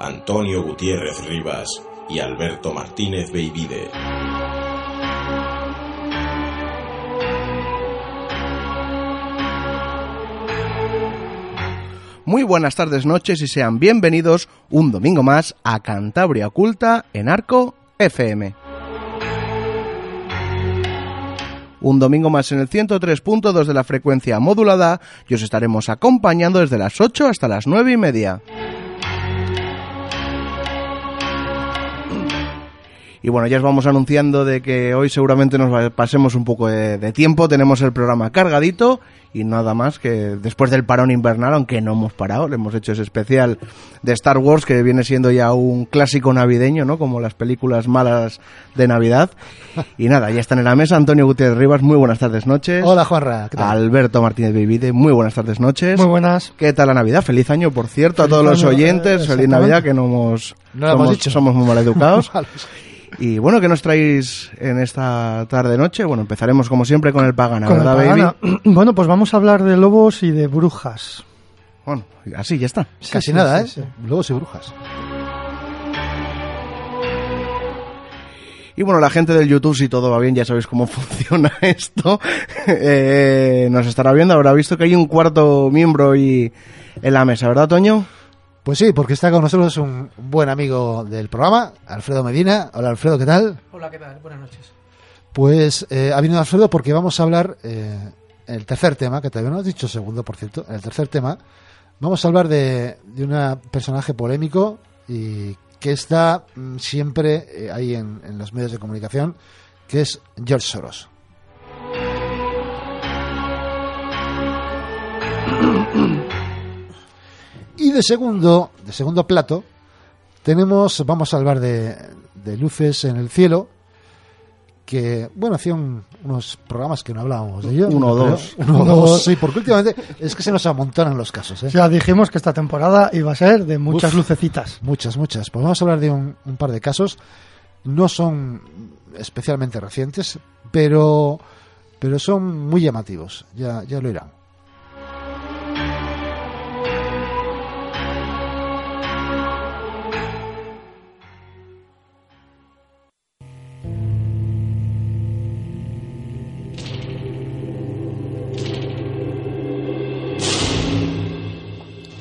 Antonio Gutiérrez Rivas y Alberto Martínez Beivide. Muy buenas tardes, noches y sean bienvenidos un domingo más a Cantabria Oculta en Arco FM. Un domingo más en el 103.2 de la frecuencia modulada y os estaremos acompañando desde las 8 hasta las 9 y media. Y bueno, ya os vamos anunciando de que hoy seguramente nos pasemos un poco de, de, tiempo. Tenemos el programa cargadito y nada más que después del parón invernal, aunque no hemos parado, le hemos hecho ese especial de Star Wars que viene siendo ya un clásico navideño, ¿no? Como las películas malas de Navidad. Y nada, ya están en la mesa Antonio Gutiérrez Rivas, muy buenas tardes, noches. Hola, Juanra. Alberto Martínez Vivide, muy buenas tardes, noches. Muy buenas. ¿Qué tal la Navidad? Feliz año, por cierto, a todos los oyentes. Feliz Navidad, que no hemos, no lo somos, hemos dicho. somos muy mal educados. Y bueno, ¿qué nos traéis en esta tarde-noche? Bueno, empezaremos como siempre con el Pagana, Con el ¿verdad, Pagana. baby? Bueno, pues vamos a hablar de lobos y de brujas. Bueno, así ya está. Sí, Casi sí, nada, sí, ¿eh? sí. Lobos y brujas. Y bueno, la gente del YouTube, si todo va bien, ya sabéis cómo funciona esto. Eh, nos estará viendo, habrá visto que hay un cuarto miembro y en la mesa, ¿verdad, Toño? Pues sí, porque está con nosotros un buen amigo del programa, Alfredo Medina. Hola Alfredo, ¿qué tal? Hola, ¿qué tal? Buenas noches. Pues eh, ha venido Alfredo porque vamos a hablar, eh, el tercer tema, que todavía no has dicho segundo, por cierto, el tercer tema, vamos a hablar de, de un personaje polémico y que está mm, siempre eh, ahí en, en los medios de comunicación, que es George Soros. Y de segundo, de segundo plato, tenemos, vamos a hablar de, de luces en el cielo, que, bueno, hacía un- unos programas que no hablábamos de ello. Uno o dos. Uno o dos, sí, porque últimamente es que se nos amontonan los casos, ¿eh? Ya dijimos que esta temporada iba a ser de muchas Uf. lucecitas. Muchas, muchas. Pues vamos a hablar de un, un par de casos. No son especialmente recientes, pero, pero son muy llamativos. Ya, ya lo irán.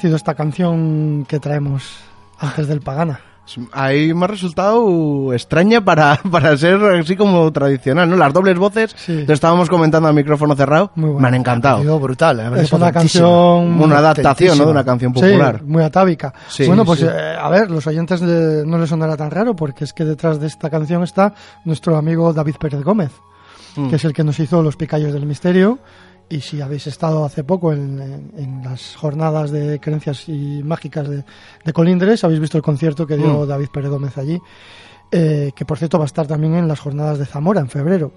Parecido esta canción que traemos antes del Pagana? Ahí me ha resultado extraña para, para ser así como tradicional, ¿no? Las dobles voces, Sí. lo estábamos comentando al micrófono cerrado, Muy buena. me han encantado. Brutal. me Es una canción Una adaptación, ¿no? De una canción popular. Sí, muy atávica. Sí, bueno, pues sí. eh, a ver, los oyentes de- no les sonará tan raro porque es que detrás de esta canción está nuestro amigo David Pérez Gómez, Mm. que es el que nos hizo Los Picayos del Misterio. Y si habéis estado hace poco en, en- en las jornadas de creencias y mágicas de, de Colindres, habéis visto el concierto que dio Mm. David Pérez Gómez allí, eh, que por cierto va a estar también en las jornadas de Zamora en febrero.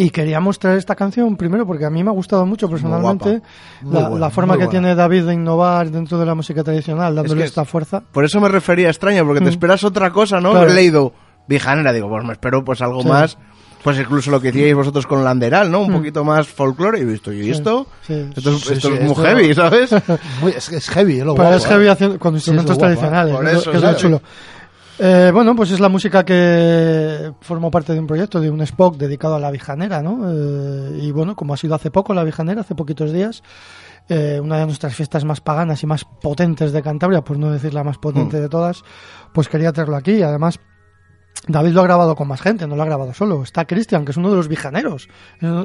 Y queríamos traer esta canción primero porque a mí me ha gustado mucho personalmente Muy la, buena, la forma que buena. tiene David de innovar dentro de la música tradicional, dándole que- esta fuerza. Por eso me refería a extraña, porque te Mm. esperas otra cosa, ¿no? Claro. He leído Vijanera, digo, pues me espero pues algo Sí. más, pues incluso lo que hicierais vosotros con Landeral, ¿no? Un Mm. poquito más folclore, y he visto, ¿y Sí, esto? sí. Esto es, Sí, esto sí, es muy esto- heavy, ¿sabes? Muy- es, es heavy, es lo Pero guapo, es ¿eh? heavy haciendo- con instrumentos guapo, tradicionales, por es lo- eso, que es lo ¿sabes? chulo. Eh, bueno, pues es la música que formó parte de un proyecto, de un Spock dedicado a la Vijanera, ¿no? Eh, y bueno, como ha sido hace poco la Vijanera, hace poquitos días, eh, una de nuestras fiestas más paganas y más potentes de Cantabria, por no decir la más potente de todas, pues quería traerlo aquí. Además, David lo ha grabado con más gente, no lo ha grabado solo. Está Cristian, que es uno de los vijaneros,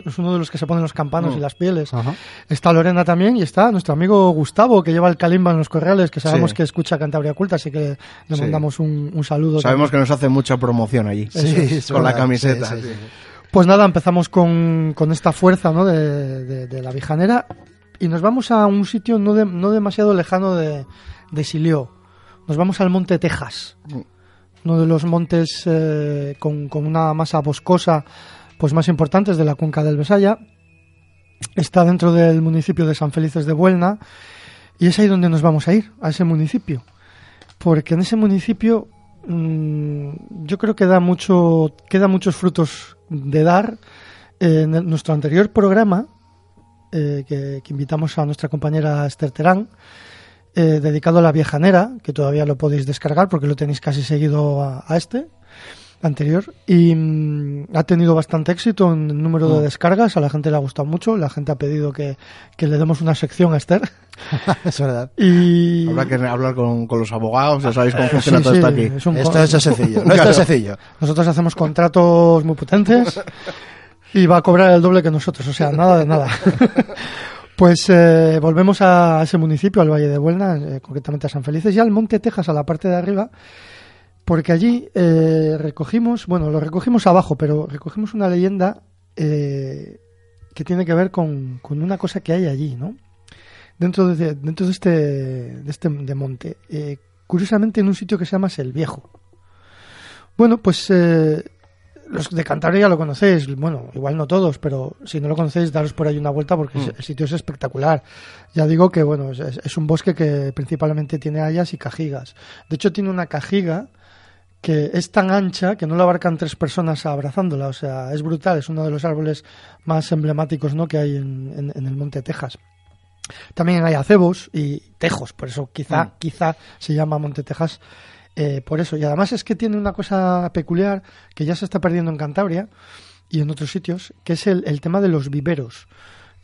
es uno de los que se ponen los campanos y las pieles. Ajá. Está Lorena también y está nuestro amigo Gustavo, que lleva el calimba en los corrales, que sabemos Sí. que escucha Cantabria Culta, así que le Sí. mandamos un, un saludo. Sabemos que nos hace mucha promoción allí, Sí, con la camiseta. Pues nada, empezamos con, con esta fuerza ¿no? de, de- de la Vijanera y nos vamos a un sitio no, de- no demasiado lejano de, de Silió. Nos vamos al Monte Texas, uno de los montes eh, con, una masa boscosa pues más importantes de la cuenca del Besaya. Está dentro del municipio de San Felices de Buelna y es ahí donde nos vamos a ir, a ese municipio. Porque en ese municipio mm, yo creo que da mucho, queda muchos frutos de dar. En nuestro anterior programa, eh, que, que invitamos a nuestra compañera Esther Terán, eh, dedicado a la viejanera, que todavía lo podéis descargar porque lo tenéis casi seguido a, a este anterior y mm, ha tenido bastante éxito en el número de descargas, a la gente le ha gustado mucho, la gente ha pedido que, que le demos una sección a Esther es verdad. y Habrá que hablar con, con los abogados, ya sabéis cómo funciona Sí, todo sí, esto aquí. es un Esto con- es sencillo. No esto Claro. es sencillo. Nosotros hacemos contratos muy potentes y va a cobrar el doble que nosotros, o sea, nada de nada. Pues eh, volvemos a ese municipio, al Valle de Buelna, eh, concretamente a San Felices, y al Monte Texas, a la parte de arriba, porque allí eh, recogimos, bueno, lo recogimos abajo, pero recogimos una leyenda eh, que tiene que ver con, con una cosa que hay allí, ¿no? Dentro de, dentro de este, de este de monte. Eh, curiosamente en un sitio que se llama El Viejo. Bueno, pues eh, los de Cantabria ya lo conocéis, bueno, igual no todos, pero si no lo conocéis, daros por ahí una vuelta porque Mm. el sitio es espectacular. Ya digo que, bueno, es, es un bosque que principalmente tiene hayas y cajigas. De hecho, tiene una cajiga que es tan ancha que no la abarcan tres personas abrazándola, o sea, es brutal, es uno de los árboles más emblemáticos ¿no? que hay en, en- en el Monte Texas. También hay acebos y tejos, por eso quizá, Mm. quizá se llama Monte Texas eh, por eso. Y además es que tiene una cosa peculiar que ya se está perdiendo en Cantabria y en otros sitios, que es el, el tema de los viveros.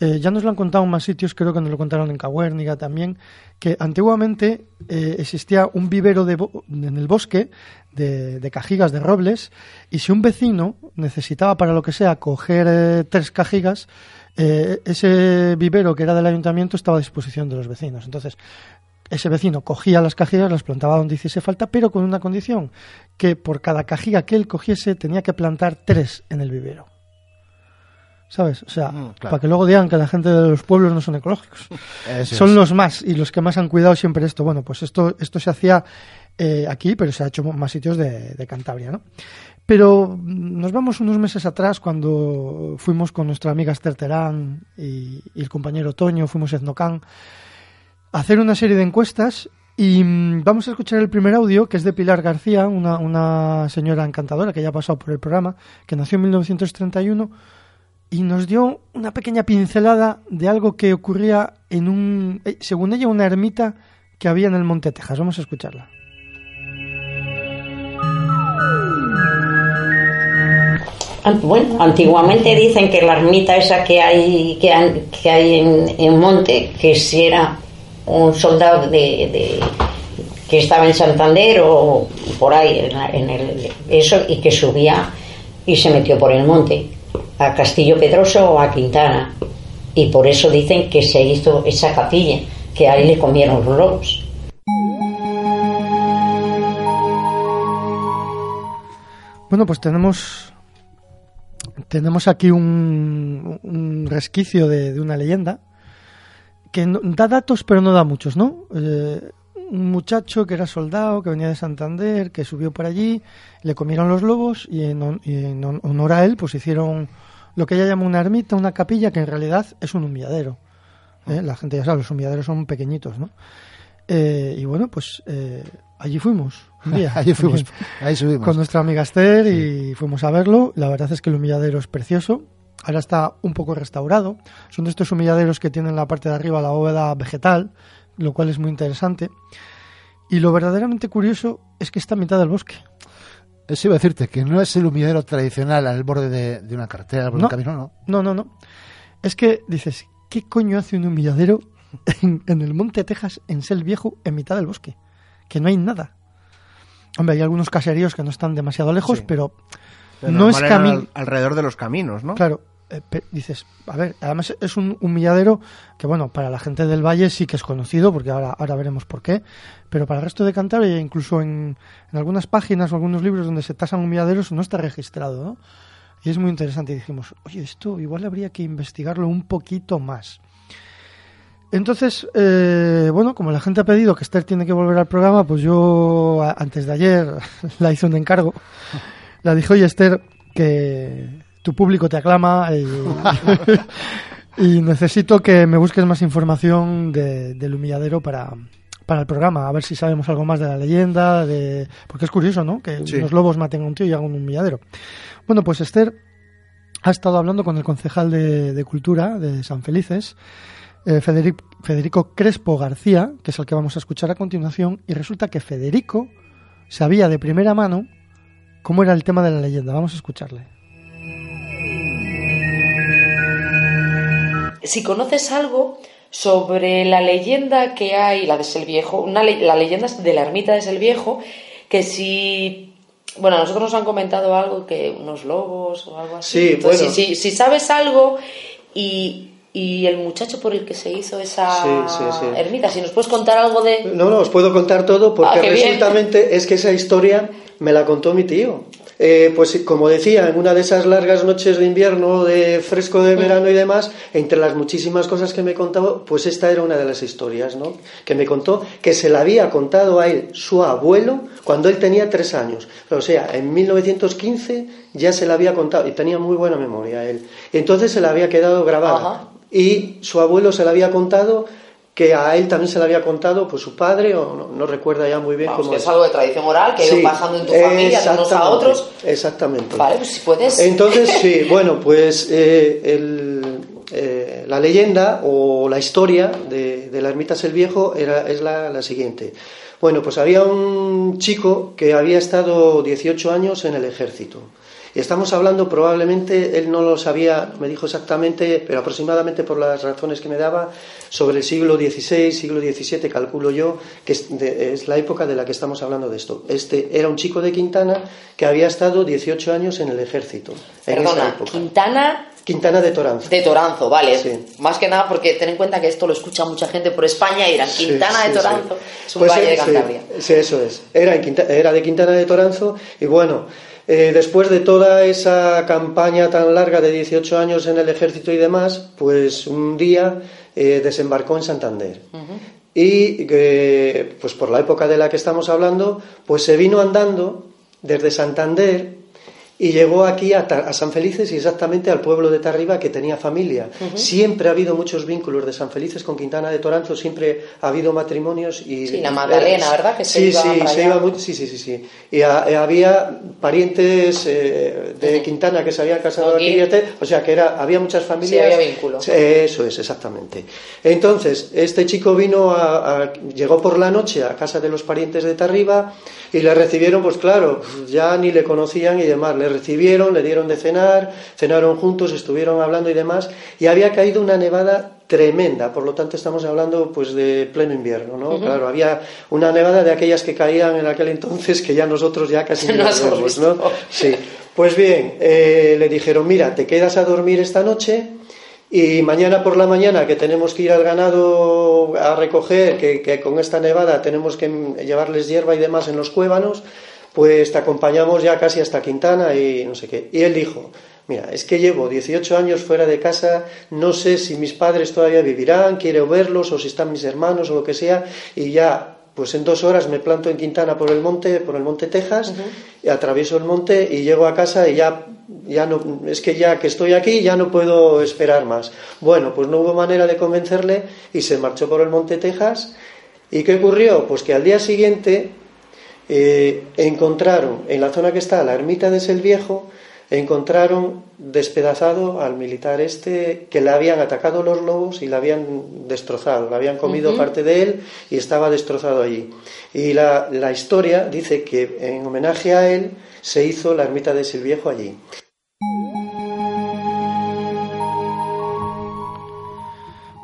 Eh, ya nos lo han contado en más sitios, creo que nos lo contaron en Cahuérniga también, que antiguamente eh, existía un vivero de en el bosque de, de cajigas de robles y si un vecino necesitaba para lo que sea coger eh, tres cajigas, eh, ese vivero que era del ayuntamiento estaba a disposición de los vecinos. Entonces, ese vecino cogía las cajigas, las plantaba donde hiciese falta, pero con una condición, que por cada cajiga que él cogiese tenía que plantar tres en el vivero. ¿Sabes? O sea, Mm, claro. para que luego digan que la gente de los pueblos no son ecológicos. Eso son es. los más y los que más han cuidado siempre esto. Bueno, pues esto, esto se hacía eh, aquí, pero se ha hecho más sitios de, de Cantabria, ¿no? Pero mm, nos vamos unos meses atrás cuando fuimos con nuestra amiga Esther Terán y, y el compañero Toño, fuimos a Etnocán, hacer una serie de encuestas y mm, vamos a escuchar el primer audio que es de Pilar García, una, una señora encantadora que ya ha pasado por el programa, que nació en 1931 y nos dio una pequeña pincelada de algo que ocurría en un, eh, según ella, una ermita que había en el Monte Texas. Vamos a escucharla. Ah, Bueno, antiguamente dicen que la ermita esa que hay que, hay en Monte, que si era un soldado de, que estaba en Santander o por ahí, en, eso, y que subía y se metió por el monte, a Castillo Pedroso o a Quintana. Y por eso dicen que se hizo esa capilla, que ahí le comieron los lobos. Bueno, pues tenemos tenemos aquí un, resquicio de una leyenda que no- da datos pero no da muchos, ¿no? Eh, un muchacho que era soldado, que venía de Santander, que subió por allí, le comieron los lobos y en, y honor a él pues hicieron lo que ella llama una ermita, una capilla que en realidad es un humilladero. ¿eh? La gente ya sabe, los humilladeros son pequeñitos, ¿no? Eh, y bueno, pues eh, allí fuimos un día. Ahí fuimos, ahí subimos. con nuestra amiga Esther y fuimos a verlo. La verdad es que el humilladero es precioso. Ahora está un poco restaurado. Son de estos humilladeros que tienen la parte de arriba la bóveda vegetal, lo cual es muy interesante. Y lo verdaderamente curioso es que está a mitad del bosque. Eso iba a decirte, que no es el humilladero tradicional al borde de, de una carretera, al borde de No. un camino, no. No, no, no. Es que dices, ¿qué coño hace un humilladero en, en el monte Texas, en Sel Viejo, en mitad del bosque? Que no hay nada. Hombre, hay algunos caseríos que no están demasiado lejos, Sí. pero, Pero no es camino. al- alrededor de los caminos, ¿no? Claro, dices, a ver, además es un humilladero que, bueno, para la gente del Valle sí que es conocido, porque ahora, ahora veremos por qué, pero para el resto de Cantabria, incluso en, algunas páginas o algunos libros donde se tasan humilladeros, no está registrado, ¿no? Y es muy interesante. Y dijimos, oye, esto igual habría que investigarlo un poquito más. Entonces, eh, bueno, como la gente ha pedido que Esther tiene que volver al programa, pues yo antes de ayer la hice un encargo. La dije, oye Esther, que tu público te aclama y, y necesito que me busques más información de- del humilladero para, para el programa, a ver si sabemos algo más de la leyenda, de porque es curioso, ¿no? Que Sí. unos lobos maten a un tío y hagan un humilladero. Bueno, pues Esther ha estado hablando con el concejal de, de Cultura de San Felices, eh, Federico, Federico Crespo García, que es el que vamos a escuchar a continuación, y resulta que Federico sabía de primera mano cómo era el tema de la leyenda. Vamos a escucharle. Si conoces algo sobre la leyenda que hay, la de Selviejo, una le- la leyenda de la ermita de Selviejo, que si... Bueno, a nosotros nos han comentado algo que unos lobos o algo así. Sí, Entonces, bueno. si, si- si sabes algo y, y el muchacho por el que se hizo esa Sí, sí, ermita, si nos puedes contar algo de... No, no, os puedo contar todo porque Ah, bien. es que esa historia me la contó mi tío. Eh, pues como decía, en una de esas largas noches de invierno, de fresco de verano y demás, entre las muchísimas cosas que me contaba, pues esta era una de las historias, ¿no? Que me contó que se la había contado a él su abuelo cuando él tenía tres años. O sea, en 1915 ya se la había contado y tenía muy buena memoria él. Entonces se la había quedado grabada. Ajá. Y su abuelo se la había contado que a él también se le había contado pues su padre o no, no recuerda ya muy bien Vamos, cómo que es algo de tradición oral que ha Sí, ido pasando en tu familia de unos a otros. Exactamente. Vale, pues si puedes... Entonces, sí, bueno, pues eh, el- eh, la leyenda o la historia de, de la ermita el Viejo era, es la, la siguiente. Bueno, pues había un chico que había estado 18 años en el ejército. Y estamos hablando, probablemente, él no lo sabía, me dijo exactamente, pero aproximadamente por las razones que me daba, sobre el siglo XVI, siglo XVII, calculo yo, que es, de- es la época de la que estamos hablando de esto. Este era un chico de Quintana que había estado 18 años en el ejército. en esa Perdona, época. Quintana Quintana de Toranzo. de Toranzo, vale. Sí. Más que nada porque ten en cuenta que esto lo escucha mucha gente por España y Sí, Quintana sí, de Toranzo. Es un Pues, valle de Cantabria. Sí, eso es. Era, en Quinta- era de Quintana de Toranzo y bueno, eh, después de toda esa campaña tan larga de 18 años en el ejército y demás, pues un día eh, desembarcó en Santander. Y eh, pues por la época de la que estamos hablando, pues se vino andando desde Santander y llegó aquí a, a San Felices y exactamente al pueblo de Tarriba que tenía familia. Siempre ha habido muchos vínculos de San Felices con Quintana de Toranzo, siempre ha habido matrimonios y... Sí, la Magdalena, ¿verdad? Que se sí, iba sí, se iba mu- sí, sí, sí, sí. Y eh, había parientes eh, de Quintana que se habían casado Aquí. aquí, o sea que era, había muchas familias... había vínculo. Sí, Eso es, exactamente. Entonces, este chico vino a, a- llegó por la noche a casa de los parientes de Tarriba y le recibieron, pues claro, ya ni le conocían y demás. Le recibieron, le dieron de cenar, cenaron juntos, estuvieron hablando y demás. Y había caído una nevada tremenda, por lo tanto estamos hablando pues de pleno invierno, ¿no? Claro, había una nevada de aquellas que caían en aquel entonces que ya nosotros ya casi no vemos, ¿no? Sí. Pues bien, eh, le dijeron, mira, te quedas a dormir esta noche y mañana por la mañana que tenemos que ir al ganado a recoger, que, que con esta nevada tenemos que llevarles hierba y demás en los cuévanos, pues te acompañamos ya casi hasta Quintana y no sé qué. Y él dijo, mira, es que llevo 18 años fuera de casa, no sé si mis padres todavía vivirán, quiero verlos o si están mis hermanos o lo que sea, y ya pues en dos horas me planto en Quintana por el monte, por el monte Texas, y atravieso el monte y llego a casa y ya, ya no, es que ya que estoy aquí ya no puedo esperar más. Bueno, pues no hubo manera de convencerle y se marchó por el monte Texas. ¿Y qué ocurrió? Pues que al día siguiente eh, encontraron en la zona que está la ermita de Sel Viejo encontraron despedazado al militar este que le habían atacado los lobos y le habían destrozado, le habían comido parte de él y estaba destrozado allí. Y la, la, historia dice que en homenaje a él se hizo la ermita de Silviejo allí.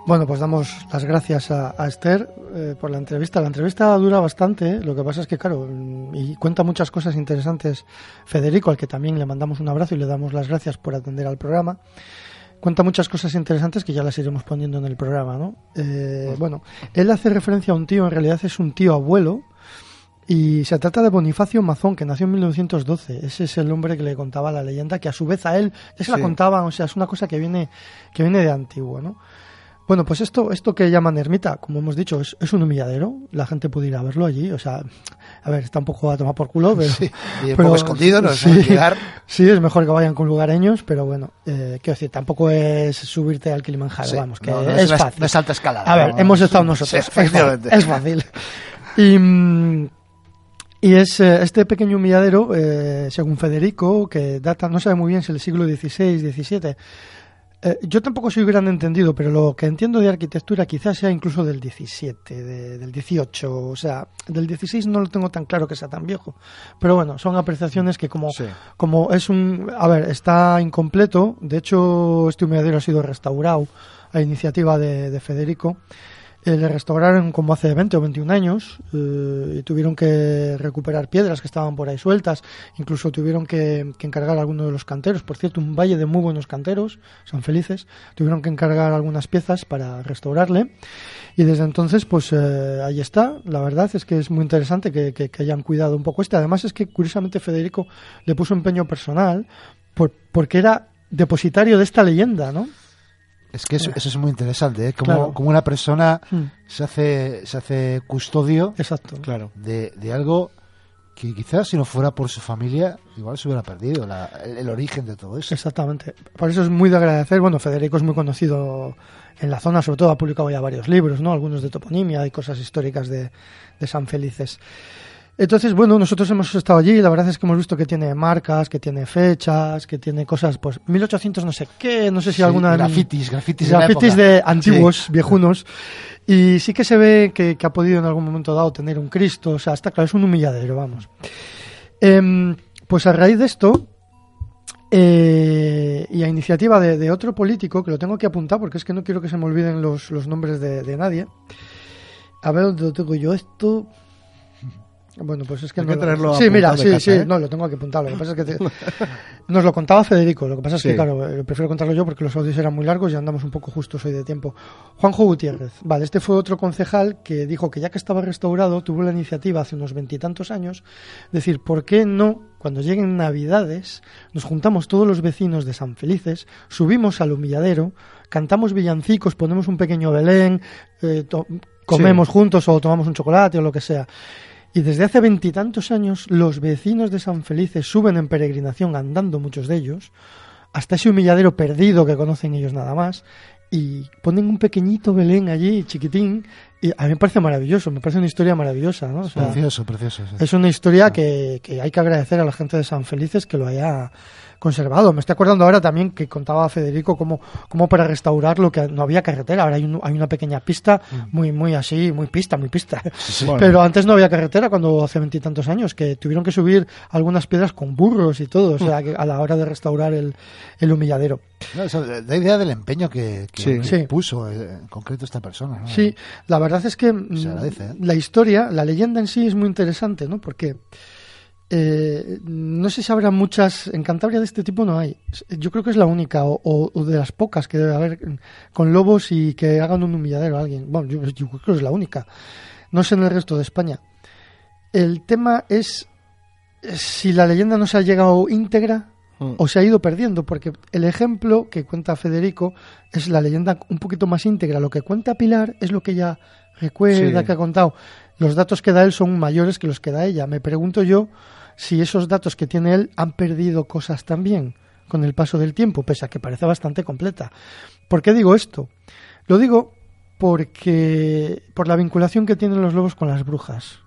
Bueno, pues damos las gracias a, a Esther eh, por la entrevista. La entrevista dura bastante, ¿eh? lo que pasa es que, claro, y cuenta muchas cosas interesantes Federico, al que también le mandamos un abrazo y le damos las gracias por atender al programa. Cuenta muchas cosas interesantes que ya las iremos poniendo en el programa, ¿no? Eh, bueno, él hace referencia a un tío, en realidad es un tío abuelo, y se trata de Bonifacio Mazón, que nació en 1912. Ese es el hombre que le contaba la leyenda, que a su vez a él ya se la contaba, o sea, es una cosa que viene, que viene de antiguo, ¿no? Bueno, pues esto, esto que llaman ermita, como hemos dicho, es, es, un humilladero. La gente puede ir a verlo allí. O sea, a ver, está un poco a tomar por culo, pero. Sí, y un poco escondido, ¿no? Sí, sí, es mejor que vayan con lugareños, pero bueno, eh, quiero decir, tampoco es subirte al Kilimanjaro, sí, vamos, que no, no es, es, fácil. No es alta escalada. A ver, no, hemos estado nosotros. Sí, efectivamente. Es fácil. Y. mm, y es eh, este pequeño humilladero, eh, según Federico, que data, no sabe muy bien si el siglo XVI, XVII. Eh, yo tampoco soy gran entendido, pero lo que entiendo de arquitectura quizás sea incluso del 17, de, del 18, o sea, del 16 no lo tengo tan claro que sea tan viejo. Pero bueno, son apreciaciones que como, Sí. como es un... A ver, está incompleto, de hecho este humilladero ha sido restaurado a iniciativa de, de Federico. Eh, le restauraron como hace 20 o 21 años eh, y tuvieron que recuperar piedras que estaban por ahí sueltas, incluso tuvieron que, que encargar algunos de los canteros, por cierto, un valle de muy buenos canteros, son felices, tuvieron que encargar algunas piezas para restaurarle. Y desde entonces pues eh, ahí está, la verdad es que es muy interesante que, que, que hayan cuidado un poco este, además es que curiosamente Federico le puso empeño personal por, porque era depositario de esta leyenda, ¿no? Es que eso, eso es muy interesante, ¿eh? Como, Claro. como una persona Mm. se hace, se hace custodio Exacto. Claro. de, de algo que quizás si no fuera por su familia, igual se hubiera perdido la- el, el origen de todo eso. Exactamente. Por eso es muy de agradecer. Bueno, Federico es muy conocido en la zona, sobre todo ha publicado ya varios libros, ¿no? Algunos de toponimia y cosas históricas de, de San Felices. Entonces, bueno, nosotros hemos estado allí y la verdad es que hemos visto que tiene marcas, que tiene fechas, que tiene cosas, pues 1800 no sé qué, no sé si Sí, alguna... grafitis, grafitis de la grafitis época. de antiguos, Sí. viejunos. Y sí que se ve que, que ha podido en algún momento dado tener un Cristo, o sea, está claro, es un humilladero, vamos. Em, pues a raíz de esto, eh, y a iniciativa de, de otro político, que lo tengo que apuntar porque es que no quiero que se me olviden los, los nombres de, de nadie. A ver dónde lo tengo yo esto. Bueno, pues es que Hay no que lo- Sí, mira, sí, casa, sí, ¿eh? no, lo tengo que apuntar. Lo que pasa es que te- nos lo contaba Federico. Lo que pasa es que, Sí. claro, eh, prefiero contarlo yo porque los audios eran muy largos y andamos un poco justos hoy de tiempo. Juanjo Gutiérrez. Vale, este fue otro concejal que dijo que ya que estaba restaurado, tuvo la iniciativa hace unos veintitantos años, decir, ¿por qué no, cuando lleguen Navidades, nos juntamos todos los vecinos de San Felices, subimos al humilladero, cantamos villancicos, ponemos un pequeño Belén, eh, comemos juntos o tomamos un chocolate o lo que sea? Y desde hace veintitantos años los vecinos de San Felices suben en peregrinación andando muchos de ellos hasta ese humilladero perdido que conocen ellos nada más y ponen un pequeñito Belén allí, chiquitín, y a mí me parece maravilloso, me parece una historia maravillosa, ¿no? O sea, Precioso, precioso. sí. es una historia que, que hay que agradecer a la gente de San Felices que lo haya conservado. Me estoy acordando ahora también que contaba Federico cómo, cómo para restaurarlo que no había carretera, ahora hay, un- hay una pequeña pista, muy muy así, muy pista, muy pista. Bueno. Pero antes no había carretera cuando hace veintitantos años, que tuvieron que subir algunas piedras con burros y todo, o sea, que a la hora de restaurar el, el humilladero. No, eso, idea del empeño que, que- Sí. puso eh, en concreto esta persona. ¿no? Sí, la verdad es que mm, Se agradece, ¿eh? la historia, la leyenda en sí es muy interesante, ¿no? Porque eh, no sé si habrá muchas, en Cantabria de este tipo no hay. Yo creo que es la única, o, o- o de las pocas que debe haber con lobos y que hagan un humilladero a alguien. Bueno, yo, yo creo que es la única. No sé en el resto de España. El tema es si la leyenda no se ha llegado íntegra Mm. o se ha ido perdiendo, porque el ejemplo que cuenta Federico es la leyenda un poquito más íntegra. Lo que cuenta Pilar es lo que ella recuerda Sí. que ha contado. Los datos que da él son mayores que los que da ella. Me pregunto yo si esos datos que tiene él han perdido cosas también con el paso del tiempo, pese a que parece bastante completa. ¿Por qué digo esto? Lo digo porque por la vinculación que tienen los lobos con las brujas.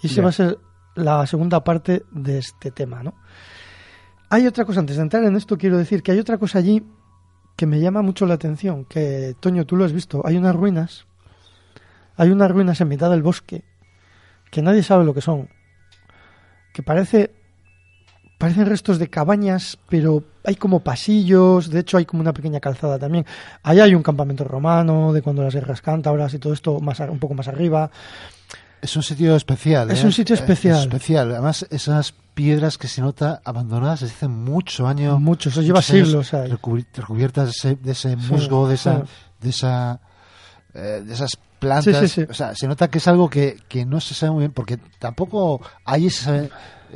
Y esa Ya. va a ser la segunda parte de este tema, ¿no? Hay otra cosa, antes de entrar en esto, quiero decir que hay otra cosa allí que me llama mucho la atención, que Toño, tú lo has visto, hay unas ruinas, hay unas ruinas en mitad del bosque, que nadie sabe lo que son, que parece, parecen restos de cabañas, pero hay como pasillos, de hecho hay como una pequeña calzada también, ahí hay un campamento romano, de cuando las guerras cántabras y todo esto, más, un poco más arriba, Es un sitio especial. Es ¿eh? un sitio Eh, especial. especial. Además, esas piedras que se nota abandonadas desde hace mucho año. Mucho, eso lleva siglos recubiertas de ese, de ese Sí, musgo, de esa, sí. de esa, eh, de esas plantas. Sí, sí, sí. O sea, se nota que es algo que, que no se sabe muy bien, porque tampoco ahí se sabe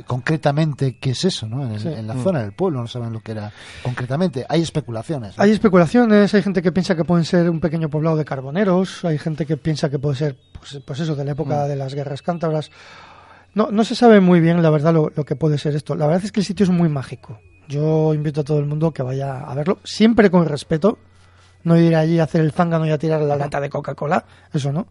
concretamente qué es eso, ¿no? En, el- Sí. en la Mm. zona del pueblo no saben lo que era concretamente. Hay especulaciones. ¿no? Hay especulaciones, hay gente que piensa que pueden ser un pequeño poblado de carboneros, hay gente que piensa que puede ser, pues, pues eso, de la época de las guerras cántabras. No, no se sabe muy bien, la verdad, lo, lo que puede ser esto. La verdad es que el sitio es muy mágico. Yo invito a todo el mundo que vaya a verlo, siempre con respeto. No ir allí a hacer el zángano y a tirar la lata de Coca-Cola, eso no.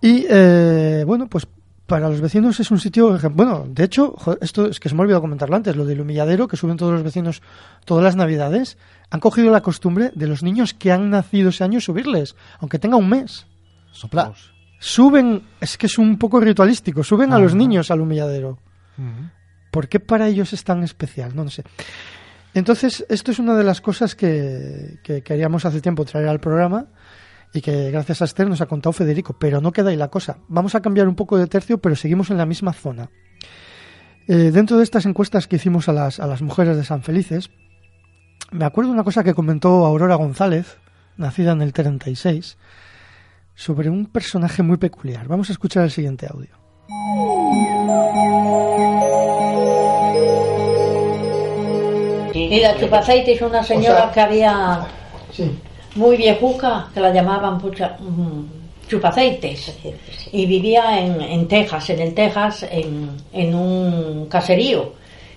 Y eh, bueno, pues para los vecinos es un sitio, bueno, de hecho, esto es que se me ha olvidado comentarlo antes, lo del humilladero que suben todos los vecinos todas las navidades, han cogido la costumbre de los niños que han nacido ese año subirles, aunque tenga un mes. Sopla. Suben, es que es un poco ritualístico, suben a los Ajá. niños al humilladero. Ujú. ¿Por qué para ellos es tan especial? No, no sé. Entonces, esto es una de las cosas que, que queríamos hace tiempo traer al programa y que gracias a Esther nos ha contado Federico, pero no queda ahí la cosa. Vamos a cambiar un poco de tercio, pero seguimos en la misma zona. Eh, dentro de estas encuestas que hicimos a las, a las mujeres de San Felices, me acuerdo una cosa que comentó Aurora González, nacida en el 36, sobre un personaje muy peculiar. Vamos a escuchar el siguiente audio. Y la chupaceite es una señora que había muy viejuca, que la llamaban pucha- mm, chupaceites, y vivía en, en Texas, en el Texas, en, en un caserío.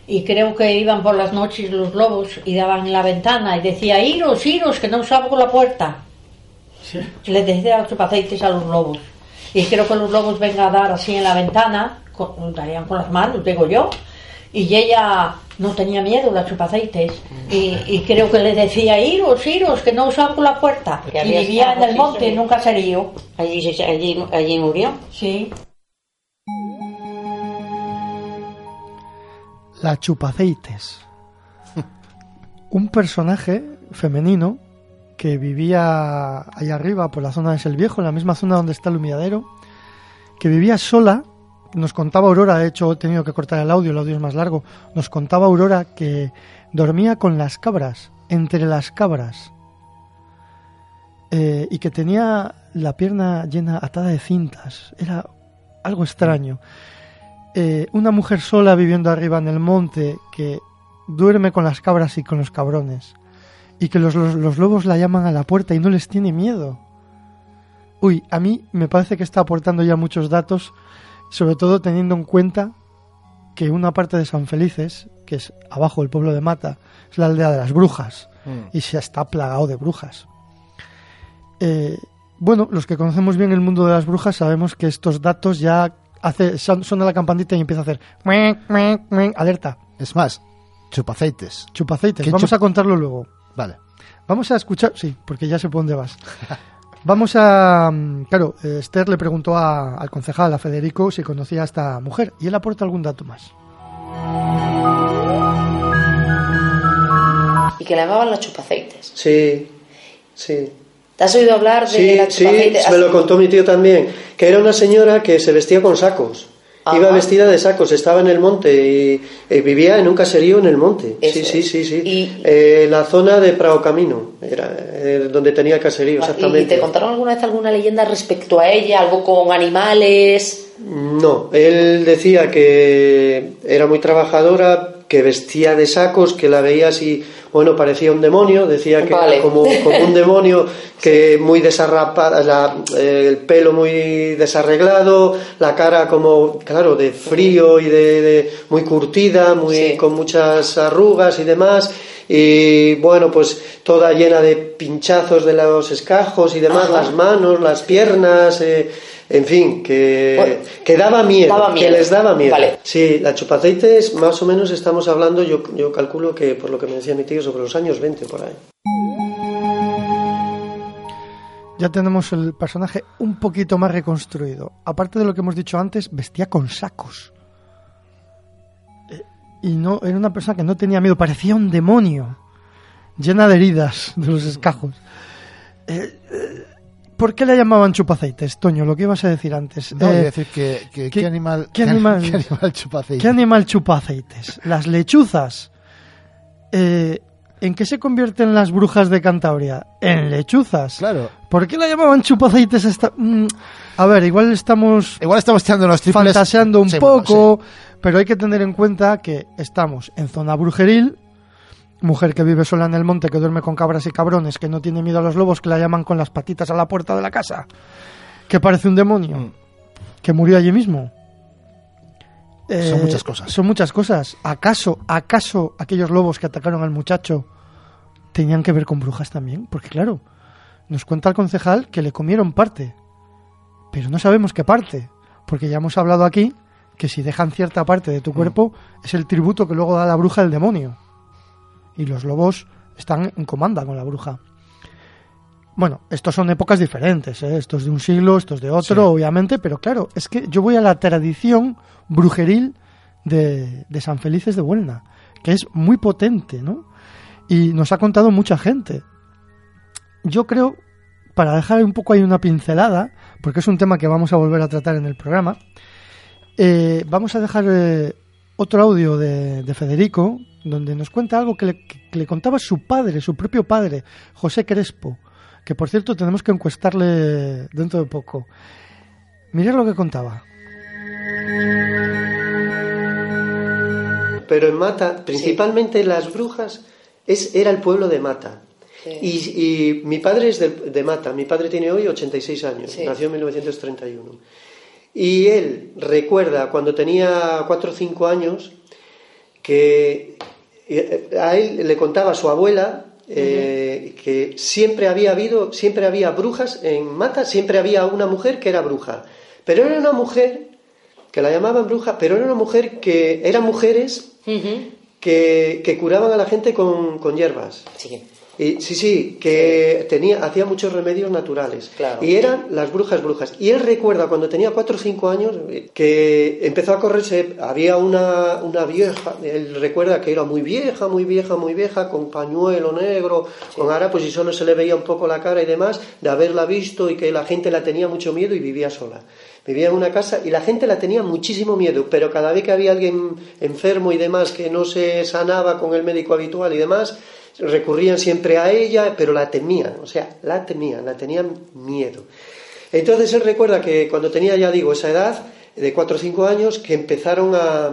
Y creo que iban por las noches los lobos y daban en la ventana y decía, iros, iros, que no os abro la puerta. Le decía los chupaceites a los lobos. Y creo que los lobos vengan a dar así en la ventana, con, darían con las manos, digo yo. Y ella no tenía miedo, la chupaceites. Y, y creo que le decía, iros, iros, que no os abro la puerta. Que Y vivía en el monte, en un caserío. Allí, se- allí, allí murió. Sí. La Chupaceites. Un personaje femenino que vivía ahí arriba por la zona de Selviejo, en la misma zona donde está el humilladero, que vivía sola. Nos contaba Aurora, de hecho he tenido que cortar el audio, el audio es más largo. Nos contaba Aurora que dormía con las cabras, entre las cabras, eh, y que tenía la pierna llena atada de cintas. Era algo extraño eh, una mujer sola viviendo arriba en el monte que duerme con las cabras y con los cabrones y que los, los- los lobos la llaman a la puerta y no les tiene miedo. Uy, a mí me parece que está aportando ya muchos datos, sobre todo teniendo en cuenta que una parte de San Felices, que es abajo del pueblo de Mata, es la aldea de las brujas y se está plagado de brujas. Eh, bueno, los que conocemos bien el mundo de las brujas sabemos que estos datos ya hace son- suena la campanita y empieza a hacer alerta, Es más, chupaceites. chupaceites. ¿Quién Vamos a contarlo luego. Vale. Vamos a escuchar, sí, porque ya sé por dónde vas. Vamos a, mm, claro, eh, Esther le preguntó a- al concejal, a Federico, si conocía a esta mujer y él aporta algún dato más. Y que le llamaban los chupaceites. Sí, sí. ¿Te has oído hablar de Sí, la sí, chupaceites? me lo contó mi tío también, que era una señora que se vestía con sacos. Ajá. Iba vestida de sacos, estaba en el monte y, eh, vivía en un caserío en el monte. Eso sí, sí, sí, sí. Y- Eh, la zona de Prado Camino, era eh, donde tenía el caserío, ¿Y exactamente. te contaron alguna vez alguna leyenda respecto a ella? ¿Algo con animales? No, él decía que era muy trabajadora, que vestía de sacos, que la veía así, bueno, parecía un demonio, decía que Vale. era como, como un demonio, que muy desarrapada, eh, el pelo muy desarreglado, la cara como, claro, de frío y de, de- muy curtida, muy Sí. con muchas arrugas y demás. Y bueno, pues toda llena de pinchazos de los escajos y demás, Ajá. las manos, las piernas, eh, en fin, que, Bueno, que daba miedo, daba que miedo. les daba miedo. Vale. Sí, la chupaceites más o menos estamos hablando, yo, yo calculo que por lo que me decía mi tío, sobre los años 20 por ahí. Ya tenemos el personaje un poquito más reconstruido. Aparte de lo que hemos dicho antes, vestía con sacos. Eh, Y no era una persona que no tenía miedo, parecía un demonio, llena de heridas de los escajos. Eh, eh, ¿Por qué le llamaban chupaceites, Toño? Lo que ibas a decir antes. No, Eh, a decir que, que- ¿qué- ¿qué, animal, qué animal- qué animal chupaceites? ¿Qué animal chupa aceites? Las lechuzas. Eh, ¿En qué se convierten las brujas de Cantabria? En lechuzas. Claro. ¿Por qué la llamaban chupaceites esta? Mm, a ver, igual estamos Igual estamos tirando los triples. fantaseando un Sí, bueno, poco, pero hay que tener en cuenta que estamos en zona brujeril, mujer que vive sola en el monte, que duerme con cabras y cabrones, que no tiene miedo a los lobos, que la llaman con las patitas a la puerta de la casa, que parece un demonio, Mm. que murió allí mismo. Son Eh, muchas cosas. Son muchas cosas. ¿Acaso, acaso aquellos lobos que atacaron al muchacho tenían que ver con brujas también? Porque claro, nos cuenta el concejal que le comieron parte, pero no sabemos qué parte, porque ya hemos hablado aquí que si dejan cierta parte de Mm. tu cuerpo es el tributo que luego da la bruja al demonio. Y los lobos están en comanda con la bruja. Bueno, estos son épocas diferentes, ¿eh? estos de un siglo, estos de otro, obviamente, pero claro, es que yo voy a la tradición brujeril de, de San Felices de Huelna, que es muy potente, ¿no? Y nos ha contado mucha gente. Yo creo, para dejar un poco ahí una pincelada, porque es un tema que vamos a volver a tratar en el programa, eh, vamos a dejar eh, otro audio de, de Federico, donde nos cuenta algo que le, que le contaba su padre, su propio padre, José Crespo, que por cierto tenemos que encuestarle dentro de poco. Mirad lo que contaba. Pero en Mata, principalmente las brujas, es, era el pueblo de Mata. Sí. Y, y mi padre es de, de Mata, mi padre tiene hoy 86 años, Sí. nació en 1931. Y él recuerda cuando tenía 4 o 5 años que eh, a él le contaba a su abuela eh, que siempre había habido, siempre había brujas en Mata, siempre había una mujer que era bruja. Pero era una mujer que la llamaban bruja, pero era una mujer que eran mujeres que, que curaban a la gente con, con hierbas. Sí. Y, sí, sí, que tenía, hacía muchos remedios naturales. Claro. Y eran las brujas brujas. Y él recuerda cuando tenía 4 o 5 años eh, que empezó a correrse, había una, una vieja, él recuerda que era muy vieja, muy vieja, muy vieja, con pañuelo negro, con harapos y solo se le veía un poco la cara y demás, de haberla visto y que la gente la tenía mucho miedo y vivía sola. Vivía en una casa y la gente la tenía muchísimo miedo, pero cada vez que había alguien enfermo y demás que no se sanaba con el médico habitual y demás, recurrían siempre a ella, pero la temían, o sea, la temían, la tenían miedo. Entonces él recuerda que cuando tenía, ya digo, esa edad, de 4 o 5 años, que empezaron a,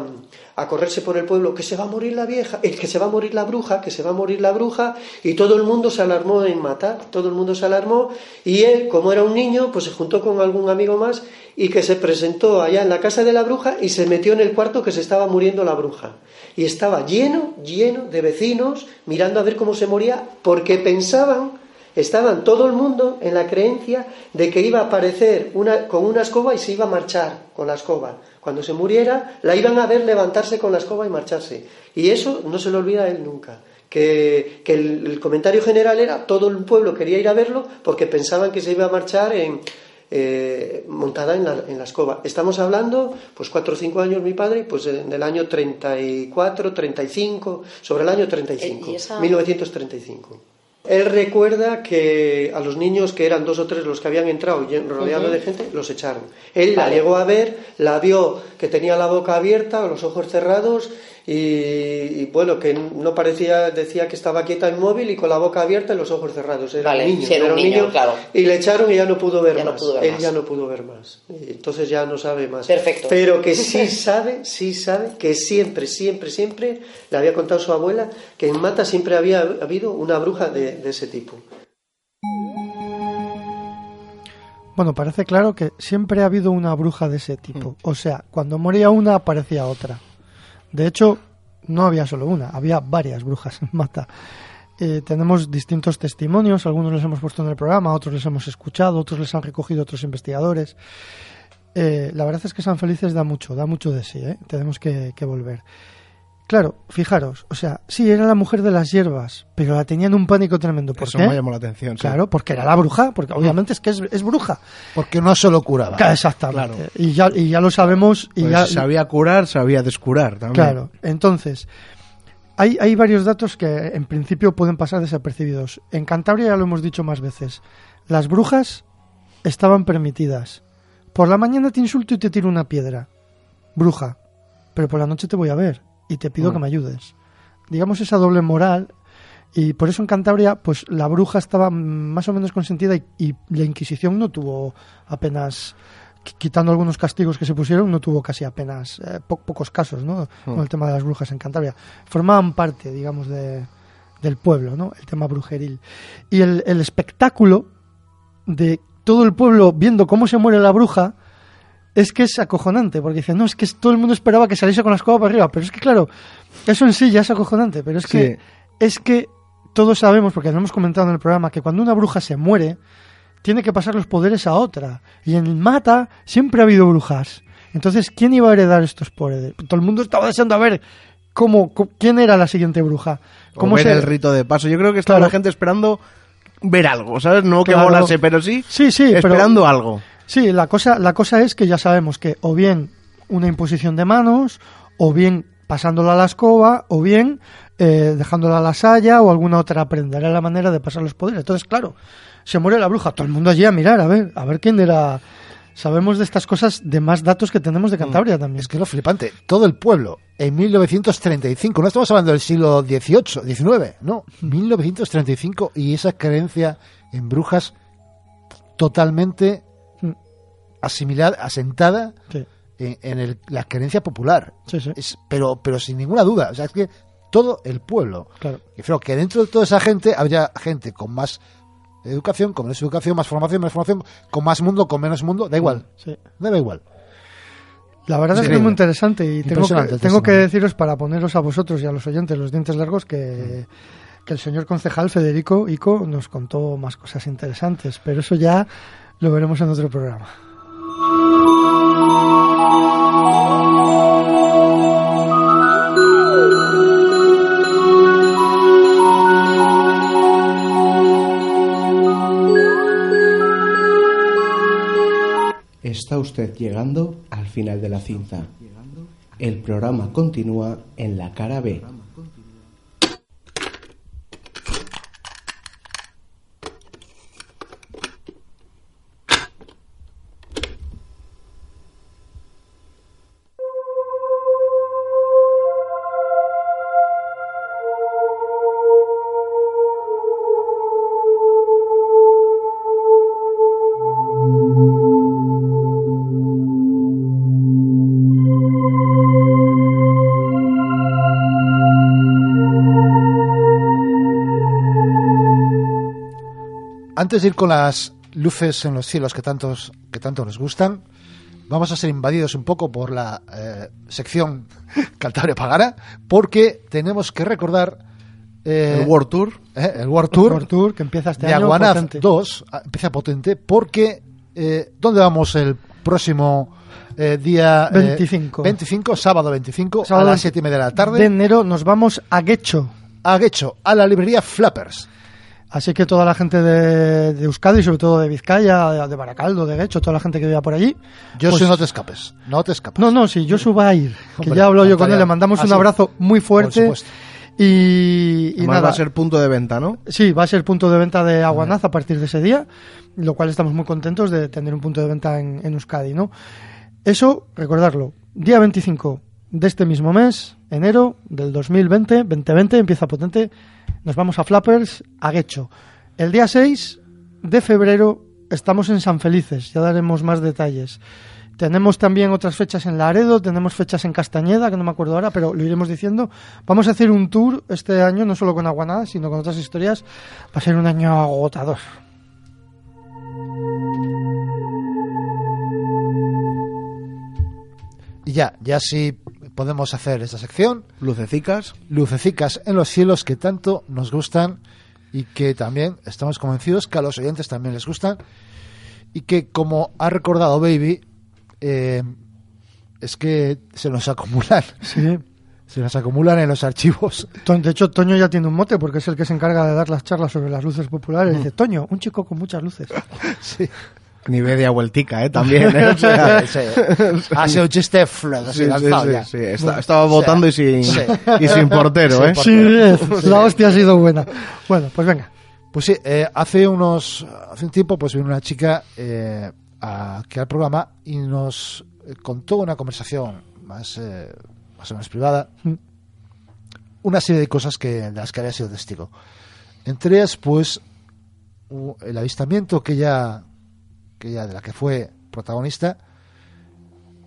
a correrse por el pueblo, que se va a morir la vieja, eh, que se va a morir la bruja, que se va a morir la bruja, y todo el mundo se alarmó en matar, todo el mundo se alarmó, y él, como era un niño, pues se juntó con algún amigo más y que se presentó allá en la casa de la bruja y se metió en el cuarto que se estaba muriendo la bruja. Y estaba lleno, lleno de vecinos mirando a ver cómo se moría, porque pensaban estaban todo el mundo en la creencia de que iba a aparecer una, con una escoba y se iba a marchar con la escoba. Cuando se muriera, la iban a ver levantarse con la escoba y marcharse. Y eso no se lo olvida a él nunca. Que, el, comentario general era todo el pueblo quería ir a verlo porque pensaban que se iba a marchar en, eh, montada en la, en la, escoba. Estamos hablando, pues cuatro o cinco años mi padre, pues en el año 34, 35, sobre el año 35, 1935. Él recuerda que a los niños, que eran dos o tres los que habían entrado rodeados de gente, los echaron. Él la llegó a ver, la vio que tenía la boca abierta, los ojos cerrados y, bueno, que no parecía, decía que estaba quieta inmóvil y con la boca abierta y los ojos cerrados. Era un niño, era un niño, claro. y le echaron y ya no pudo ver más. Él ya no pudo ver más. entonces ya no sabe más. Perfecto. Pero que sí sabe, sí sabe que siempre, siempre, siempre le había contado su abuela que en Mata siempre había habido una bruja de, de ese tipo. Bueno, parece claro que siempre ha habido una bruja de ese tipo. Mm. O sea, cuando moría una aparecía otra. De hecho, no había solo una, había varias brujas en Mata. Eh, tenemos distintos testimonios, algunos los hemos puesto en el programa, otros les hemos escuchado, otros les han recogido otros investigadores. Eh, la verdad es que San Felices da mucho, da mucho de sí, ¿eh? tenemos que volver. Claro, fijaros, o sea, sí, era la mujer de las hierbas, pero la tenían un pánico tremendo. ¿Por Eso me llamó la atención. Claro, porque era la bruja, porque obviamente es que es, bruja. Porque no solo curaba. exactamente. Y, ya, y ya lo sabemos. Y pues ya, sabía curar, sabía descurar también. Claro, entonces, hay, hay varios datos que en principio pueden pasar desapercibidos. En Cantabria ya lo hemos dicho más veces. Las brujas estaban permitidas. Por la mañana te insulto y te tiro una piedra. Bruja. Pero por la noche te voy a ver y te pido que me ayudes. Digamos esa doble moral y por eso en Cantabria pues la bruja estaba más o menos consentida y, la Inquisición no tuvo apenas quitando algunos castigos que se pusieron, no tuvo casi apenas eh, pocos casos, ¿no? Mm. Con el tema de las brujas en Cantabria. Formaban parte, digamos, de, del pueblo, ¿no? El tema brujeril. Y el, el espectáculo de todo el pueblo viendo cómo se muere la bruja, es que es acojonante, porque dice, no, es que todo el mundo esperaba que saliese con la escoba para arriba, pero es que claro, eso en sí ya es acojonante, pero es que es que todos sabemos, porque lo hemos comentado en el programa, que cuando una bruja se muere, tiene que pasar los poderes a otra. Y en Mata siempre ha habido brujas. Entonces, ¿quién iba a heredar estos poderes? Todo el mundo estaba deseando a ver cómo, quién era la siguiente bruja. ¿Cómo era el rito de paso. Yo creo que estaba la gente esperando ver algo, ¿sabes? No que volase, pero sí, sí, sí esperando algo. Sí, la cosa, la cosa es que ya sabemos que o bien una imposición de manos, o bien pasándola a la escoba, o bien eh, dejándola a la saya o alguna otra prenda. Era la manera de pasar los poderes. Entonces, claro, se muere la bruja, todo el mundo allí a mirar, a ver, a ver quién era. Sabemos de estas cosas de más datos que tenemos de mm. Cantabria también. Es que es lo flipante. Todo el pueblo, en 1935, no estamos hablando del siglo XVIII, XIX, no, 1935, y esa creencia en brujas totalmente asimilada, asentada en, la creencia popular. pero, pero sin ninguna duda. O sea, es que todo el pueblo. Claro. Y creo que dentro de toda esa gente había gente con más educación, con menos educación, más formación, menos formación, con más mundo, con menos mundo, da igual. Sí. Da igual. La verdad es, que es muy interesante y tengo, que, tengo que deciros para poneros a vosotros y a los oyentes los dientes largos que, que el señor concejal Federico Ico nos contó más cosas interesantes, pero eso ya lo veremos en otro programa. Está usted llegando al final de la cinta. El programa continúa en la cara B. Antes de ir con las luces en los cielos que, tantos, que tanto nos gustan, vamos a ser invadidos un poco por la eh, sección Cantabria Pagana, porque tenemos que recordar eh, El World Tour. eh, el World Tour, World Tour, que empieza este de año Aguanaz potente. 2 ah, empieza potente porque eh, ¿dónde vamos el próximo eh, día eh, 25. 25, sábado 25 Sábado a las 7 y media de la tarde De enero nos vamos a Guecho. a Guecho, a la librería Flappers. Así que toda la gente de, de Euskadi, sobre todo de Vizcaya, de, de Baracaldo, de Guecho, toda la gente que viva por allí. Yo pues- no te escapes, no te escapes. No, no, sí, Josu va a ir. Que Hombre, ya hablo yo con él, le mandamos Ah, un abrazo muy fuerte. Y, nada, va a ser punto de venta, ¿no? sí, va a ser punto de venta de Aguanaz a partir de ese día, lo cual estamos muy contentos de tener un punto de venta en, en Euskadi, ¿no? Eso, recordarlo, día 25 de este mismo mes, enero del 2020, 2020, empieza potente, nos vamos a Flappers, a Guecho. El día 6 de febrero estamos en San Felices, ya daremos más detalles. Tenemos también otras fechas en Laredo, tenemos fechas en Castañeda, que no me acuerdo ahora, pero lo iremos diciendo. Vamos a hacer un tour este año, no solo con Aguanada, sino con otras historias. Va a ser un año agotador. Y ya, ya sí podemos hacer esta sección. Lucecicas. Lucecicas en los cielos que tanto nos gustan y que también estamos convencidos que a los oyentes también les gustan y que como ha recordado Baby eh, es que se nos acumulan Sí. se nos acumulan en los archivos De hecho, Toño ya tiene un mote porque es el que se encarga de dar las charlas sobre las luces populares. Dice, Toño, un chico con muchas luces. sí. Ni media vueltica, ¿eh? También, ¿eh? O sea, Sí. ha sido un chiste sí, así, sí, lanzado sí, ya. sí. Está- estaba votando y sin, Sí. y sin portero, ¿eh? Sí, Sí, la hostia ha sido buena. Bueno, pues venga. Pues sí, eh, hace unos hace un tiempo pues vino una chica eh, a- aquí al programa y nos eh, contó una conversación más eh, más o menos privada una serie de cosas que de las que había sido testigo. Entre ellas pues el avistamiento que ella que de la que fue protagonista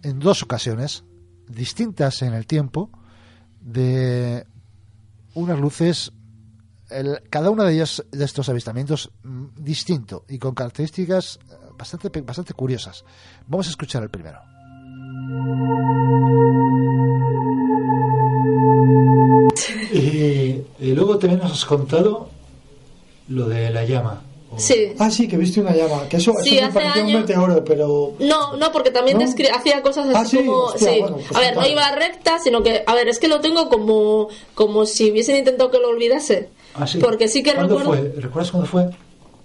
en dos ocasiones distintas en el tiempo de unas luces el- cada una de ellas de estos avistamientos mm, distinto y con características eh, bastante bastante curiosas. Vamos a escuchar el primero. Y, y luego también nos has contado lo de la llama. Sí. Ah, sí, que viste una llama. Que eso, Sí, eso me parecía un años- meteoro, pero... No, no, porque también ¿No? descri- hacía cosas así Ah, sí, como... hostia, sí. bueno, pues a ver, no vale. iba recta, sino que... A ver, es que lo tengo como, como si hubiesen intentado que lo olvidase. Ah, sí. Porque sí que ¿Cuándo recuerdo... fue? ¿Recuerdas cuándo fue?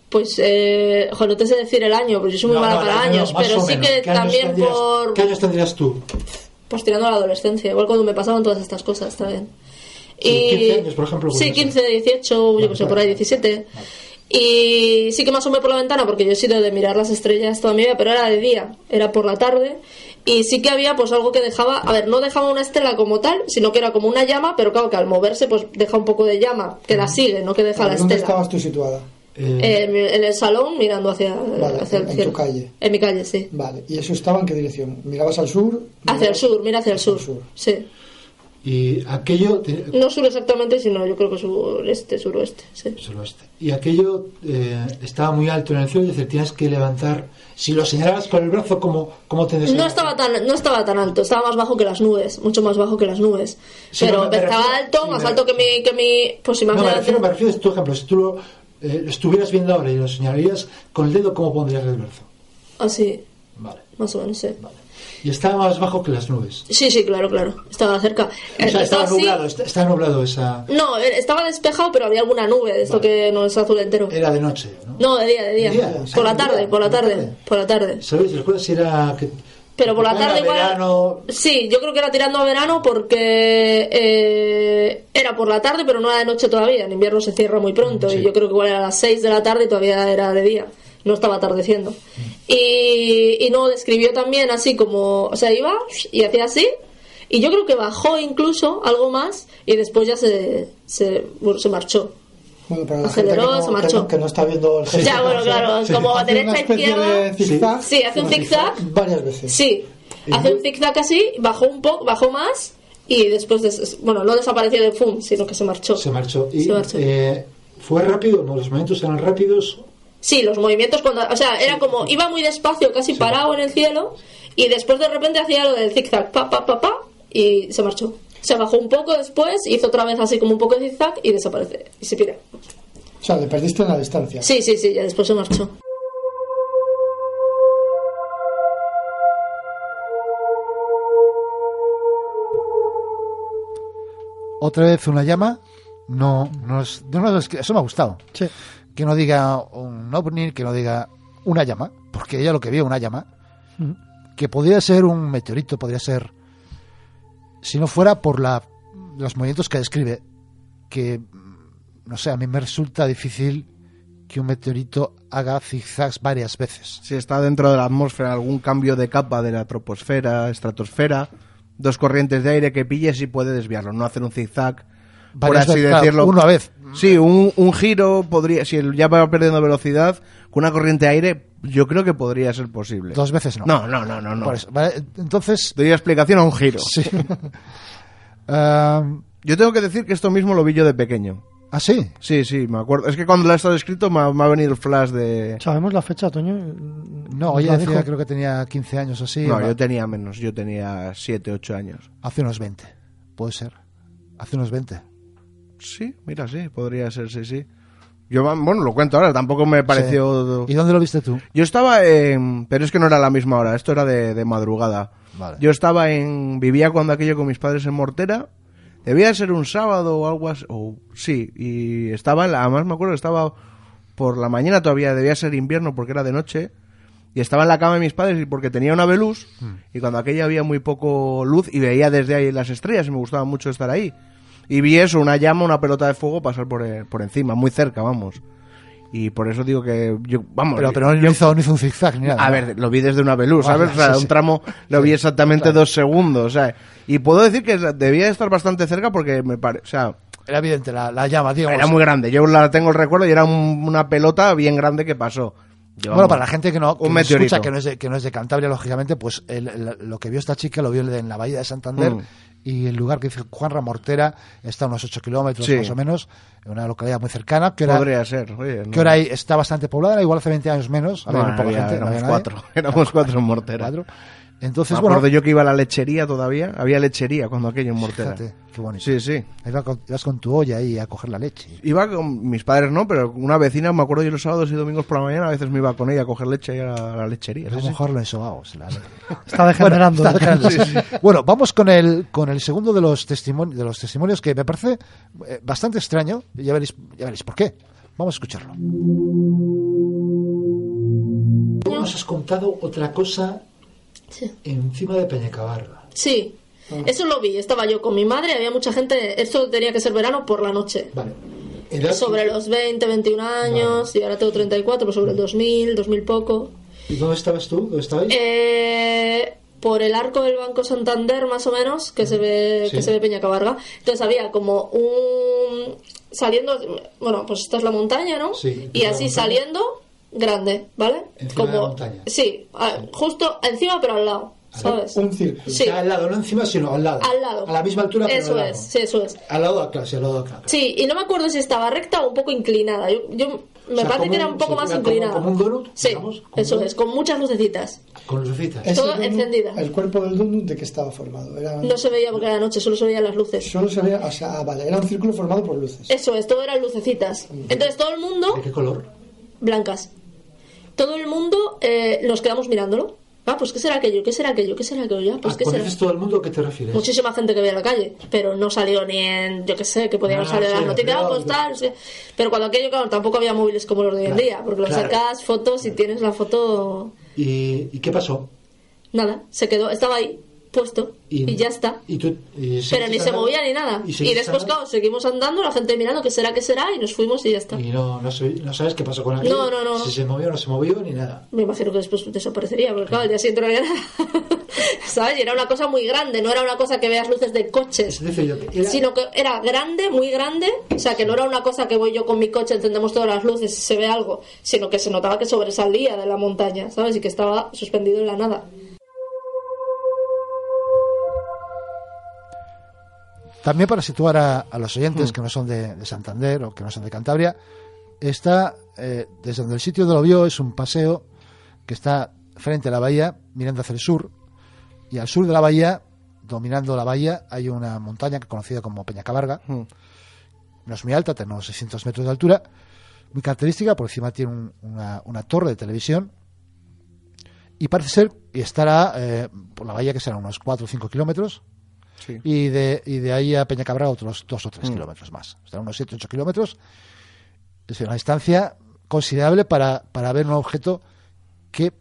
Pues, eh, joder, no te sé decir el año, porque yo soy muy No, mala no, para no, no, años, pero sí que ¿Qué años también tendrías- por... ¿Qué años tendrías tú? Pues tirando a la adolescencia, igual cuando me pasaban todas estas cosas, bien. Sí, 15 años, por ejemplo, Sí, podría ser. 15, 18, yo Vale, que sé, por vale. ahí 17. Y sí que me asomé por la ventana porque yo he sido de mirar las estrellas toda mi vida, pero era de día, era por la tarde. Y sí que había pues algo que dejaba, a ver, no dejaba una estela como tal, sino que era como una llama, pero claro que al moverse pues deja un poco de llama, que la sigue, no que deja la ¿Dónde estela. estabas tú situada? Eh, En, en el salón mirando hacia, Vale, hacia el en tu calle. En mi calle, sí. Vale, ¿y eso estaba en qué dirección? ¿Mirabas al sur? Hacia el sur, mira hacia el sur. sur. Sí. Y aquello... No sur exactamente, sino yo creo que sureste, suroeste. Sí. suroeste. Y aquello eh, estaba muy alto en el cielo, es decir, tienes que levantar... Si lo señalabas con el brazo, ¿cómo, cómo tendrías No estaba tan no estaba tan alto, estaba más bajo que las nubes, mucho más bajo que las nubes. Sí, pero me estaba refiero- alto, sí, más me- alto que mi que mi pues No, me refiero, me refiero a tu ejemplo. Si tú lo, eh, lo estuvieras viendo ahora y lo señalarías con el dedo, ¿cómo pondrías el brazo? Así, Vale, más o menos, sí. vale. Y estaba más bajo que las nubes. Sí, sí, claro, claro. Estaba cerca. O Eh, sea, estaba así- nublado, est- estaba nublado esa... No, eh, estaba despejado, pero había alguna nube de esto Vale. que no es azul entero. Era de noche, ¿no? No, de día, de día. Por la tarde, día, por la tarde, tarde. por la tarde. ¿Sabes? ¿Recuerdas si era que... Pero por la era tarde igual. verano? Sí, yo creo que era tirando a verano porque eh, era por la tarde, pero no era de noche todavía. En invierno se cierra muy pronto Sí. y yo creo que igual era a las 6 de la tarde y todavía era de día. No estaba atardeciendo. Y, y no, describió también así como. O sea, iba y hacía así. Y yo creo que bajó incluso algo más y después ya se, se, se marchó. Bueno, para la Aceleró, gente que se no, que, marchó. no, que no está viendo el gesto. Ya, bueno, claro, Sí. como Hace derecha izquierda. de zigzag. Sí, hace un zigzag. Varias veces. Sí, hace un zigzag así, bajó un poco, bajó más y después, des- bueno, no desapareció de FUM, sino que se marchó. Se marchó. Y, Se marchó. eh, ¿Fue rápido? ¿No? ¿Los momentos eran rápidos? Sí, los movimientos cuando, o sea, era como, iba muy despacio, casi parado en el cielo y después de repente hacía lo del zigzag, pa, pa, pa, pa, y se marchó. Se bajó un poco después, hizo otra vez así como un poco de zigzag y desaparece. Y se pira. O sea, le perdiste en la distancia. Sí, sí, sí, ya después se marchó. Otra vez una llama. No, no es, no es que- eso me ha gustado. Sí. Que no diga un ovni, que no diga una llama, porque ella lo que vio una llama, Ujú. que podría ser un meteorito, podría ser, si no fuera por la, los movimientos que describe, que, mm, no sé, a mí me resulta difícil que un meteorito haga zigzags varias veces. Si está dentro de la atmósfera, algún cambio de capa de la troposfera, estratosfera, dos corrientes de aire que pilles y puede desviarlo, no hacer un zigzag, por así veces, claro, decirlo. uno a vez. Sí, un, un giro podría, si el- ya va perdiendo velocidad, con una corriente de aire, yo creo que podría ser posible. Dos veces no. No, no, no, no. no. Por eso, ¿vale? Entonces, Doy explicación a un giro. sí. Ah, Yo tengo que decir que esto mismo lo vi yo de pequeño. ¿Ah, sí? Sí, sí, me acuerdo. Es que cuando lo he estado escrito me ha, me ha venido el flash de... ¿Sabemos la fecha, Toño? No, ¿Nos ella la decía, dijo? creo que tenía 15 años o así. no, yo tenía menos, yo tenía 7, 8 años. Hace unos 20. Puede ser. Hace unos 20. Sí, mira, sí, podría ser, sí, sí. Yo, bueno, lo cuento ahora, tampoco me pareció... ¿Y dónde lo viste tú? Yo estaba en... Pero es que no era la misma hora, esto era de, de madrugada. Vale. Yo estaba en... Vivía cuando aquello con mis padres en Mortera. Debía de ser un sábado o algo así. O, sí, y estaba... en la- Además me acuerdo que estaba por la mañana todavía, debía ser invierno porque era de noche. Y estaba en la cama de mis padres y porque tenía una veluz. Y cuando aquella había muy poco luz y veía desde ahí las estrellas y me gustaba mucho estar ahí. Y vi eso, una llama, una pelota de fuego pasar por, eh, por encima, muy cerca, vamos. Y por eso digo que yo, vamos, Pero, pero no, yo- hizo, no hizo un zigzag ni nada. a ver, lo vi desde una veluz, Vale, ¿sabes? O sea, sí, un sí. tramo lo vi exactamente dos segundos, o sea, y puedo decir que debía de estar bastante cerca porque me parece, o sea, Era evidente la, la llama, digamos. era muy grande. Yo la tengo el recuerdo y era un- una pelota bien grande que pasó. Bueno, para la gente que no, que escucha, que no, es de, que no es de Cantabria, lógicamente, pues el- el- lo que vio esta chica lo vio en la bahía de Santander Mm. Y el lugar que dice Juan Mortera está a unos 8 kilómetros Sí. más o menos, en una localidad muy cercana. Que hora, Podría ser, oye, no. que hora ahí está bastante poblada, igual hace 20 años menos, había No, muy poca había- gente, no éramos había cuatro, éramos cuatro en Mortera. Cuatro. Entonces, me bueno, acuerdo yo que iba a la lechería todavía, había lechería cuando aquello en Mortera. fíjate, qué bonito. Sí, sí. Ibas con, ibas con tu olla ahí a coger la leche. Iba con mis padres, no, pero una vecina, me acuerdo yo los sábados y domingos por la mañana, a veces me iba con ella a coger leche y a la, a la lechería. A lo mejor lo ensobaos. la- Está degenerando. Bueno, está degenerando, sí. Bueno, vamos con el, con el segundo de los, testimonios, de los testimonios que me parece eh, bastante extraño. Ya veréis, ya veréis por qué. Vamos a escucharlo. Nos has contado otra cosa Sí. encima de Peñacabarga. Sí, eso lo vi. Estaba yo con mi madre, había mucha gente. Esto tenía que ser verano por la noche. Vale. Edad- Sobre los 20, 21 años, y ahora tengo 34, pues sobre el 2000, 2000 poco. ¿Y dónde estabas tú? ¿Dónde estabais? Eh, por el arco del Banco Santander, más o menos, que se ve, Sí. que se ve Peñacabarga. Entonces había como un. Saliendo. Bueno, pues esta es la montaña, ¿no? Sí, y así saliendo, grande, ¿vale? Encima como, de la montaña. Sí, justo encima, pero al lado, ¿sabes? Un círculo. Sí. O sea, al lado, no encima, sino al lado. Al lado. A la misma altura, pero Eso al lado. es, sí, eso es. Al lado, claro, sí, al lado, claro. Sí, y no me acuerdo si estaba recta o un poco inclinada. Yo, yo me O sea, parece que era un- poco más como- inclinada. como un donut, sí, digamos, eso es, con muchas lucecitas. Con lucecitas. Todo donut, encendida. El cuerpo del donut de que estaba formado. Era, No se veía porque era noche, solo se veían las luces. Solo se veía, o sea, ah, vale, era un círculo formado por luces. Eso es, todo eran lucecitas. Entonces todo el mundo, ¿De qué color? blancas. Todo el mundo eh, nos quedamos mirándolo. Ah, pues ¿qué será aquello? ¿Qué será aquello? ¿Qué será aquello? Ya, pues Ah, ¿qué será? todo el mundo, ¿a qué te refieres? Muchísima gente que veía en la calle, pero no salió ni en, yo qué sé, que podíamos Ah, salir sí, las noticias, pero- ah, pues tal, sí. pero cuando aquello, claro, tampoco había móviles como los de hoy en Claro, día, porque lo claro. sacas fotos y tienes la foto, ¿Y, ¿Y qué pasó? nada, se quedó, estaba ahí, puesto, y, ya está. ¿Y tú, y Pero ni se movía ni nada. ¿Y Y, después, claro, seguimos andando, la gente mirando qué será, qué será, y nos fuimos y ya está. Y no, no, no sabes qué pasó con aquello. No, no, no. Si se movió o no se movió, ni nada. Me imagino que después desaparecería, porque claro, día siguiente no había nada. ¿Sabes? Y era una cosa muy grande, no era una cosa que veas luces de coches. Decir, yo- era- Sino que era grande, muy grande, o sea, que no era una cosa que voy yo con mi coche, encendemos todas las luces y se ve algo, sino que se notaba que sobresalía de la montaña, ¿sabes? Y que estaba suspendido en la nada. También para situar a, a los oyentes que no son de, de Santander o que no son de Cantabria, está eh, desde donde el sitio donde lo vio es un paseo que está frente a la bahía, mirando hacia el sur, y al sur de la bahía dominando la bahía, hay una montaña conocida como Peña Cabarga. Mm. No es muy alta, tiene unos 600 metros de altura. Muy característica, por encima tiene un- una, una torre de televisión. Y parece ser, y estará eh, por la bahía que será unos 4 o 5 kilómetros. Sí. Y de, y de ahí a Peña Cabarga otros 2 o 3 Mm. kilómetros más. Estará unos 7 o 8 kilómetros. Es una distancia considerable para, para ver un objeto que,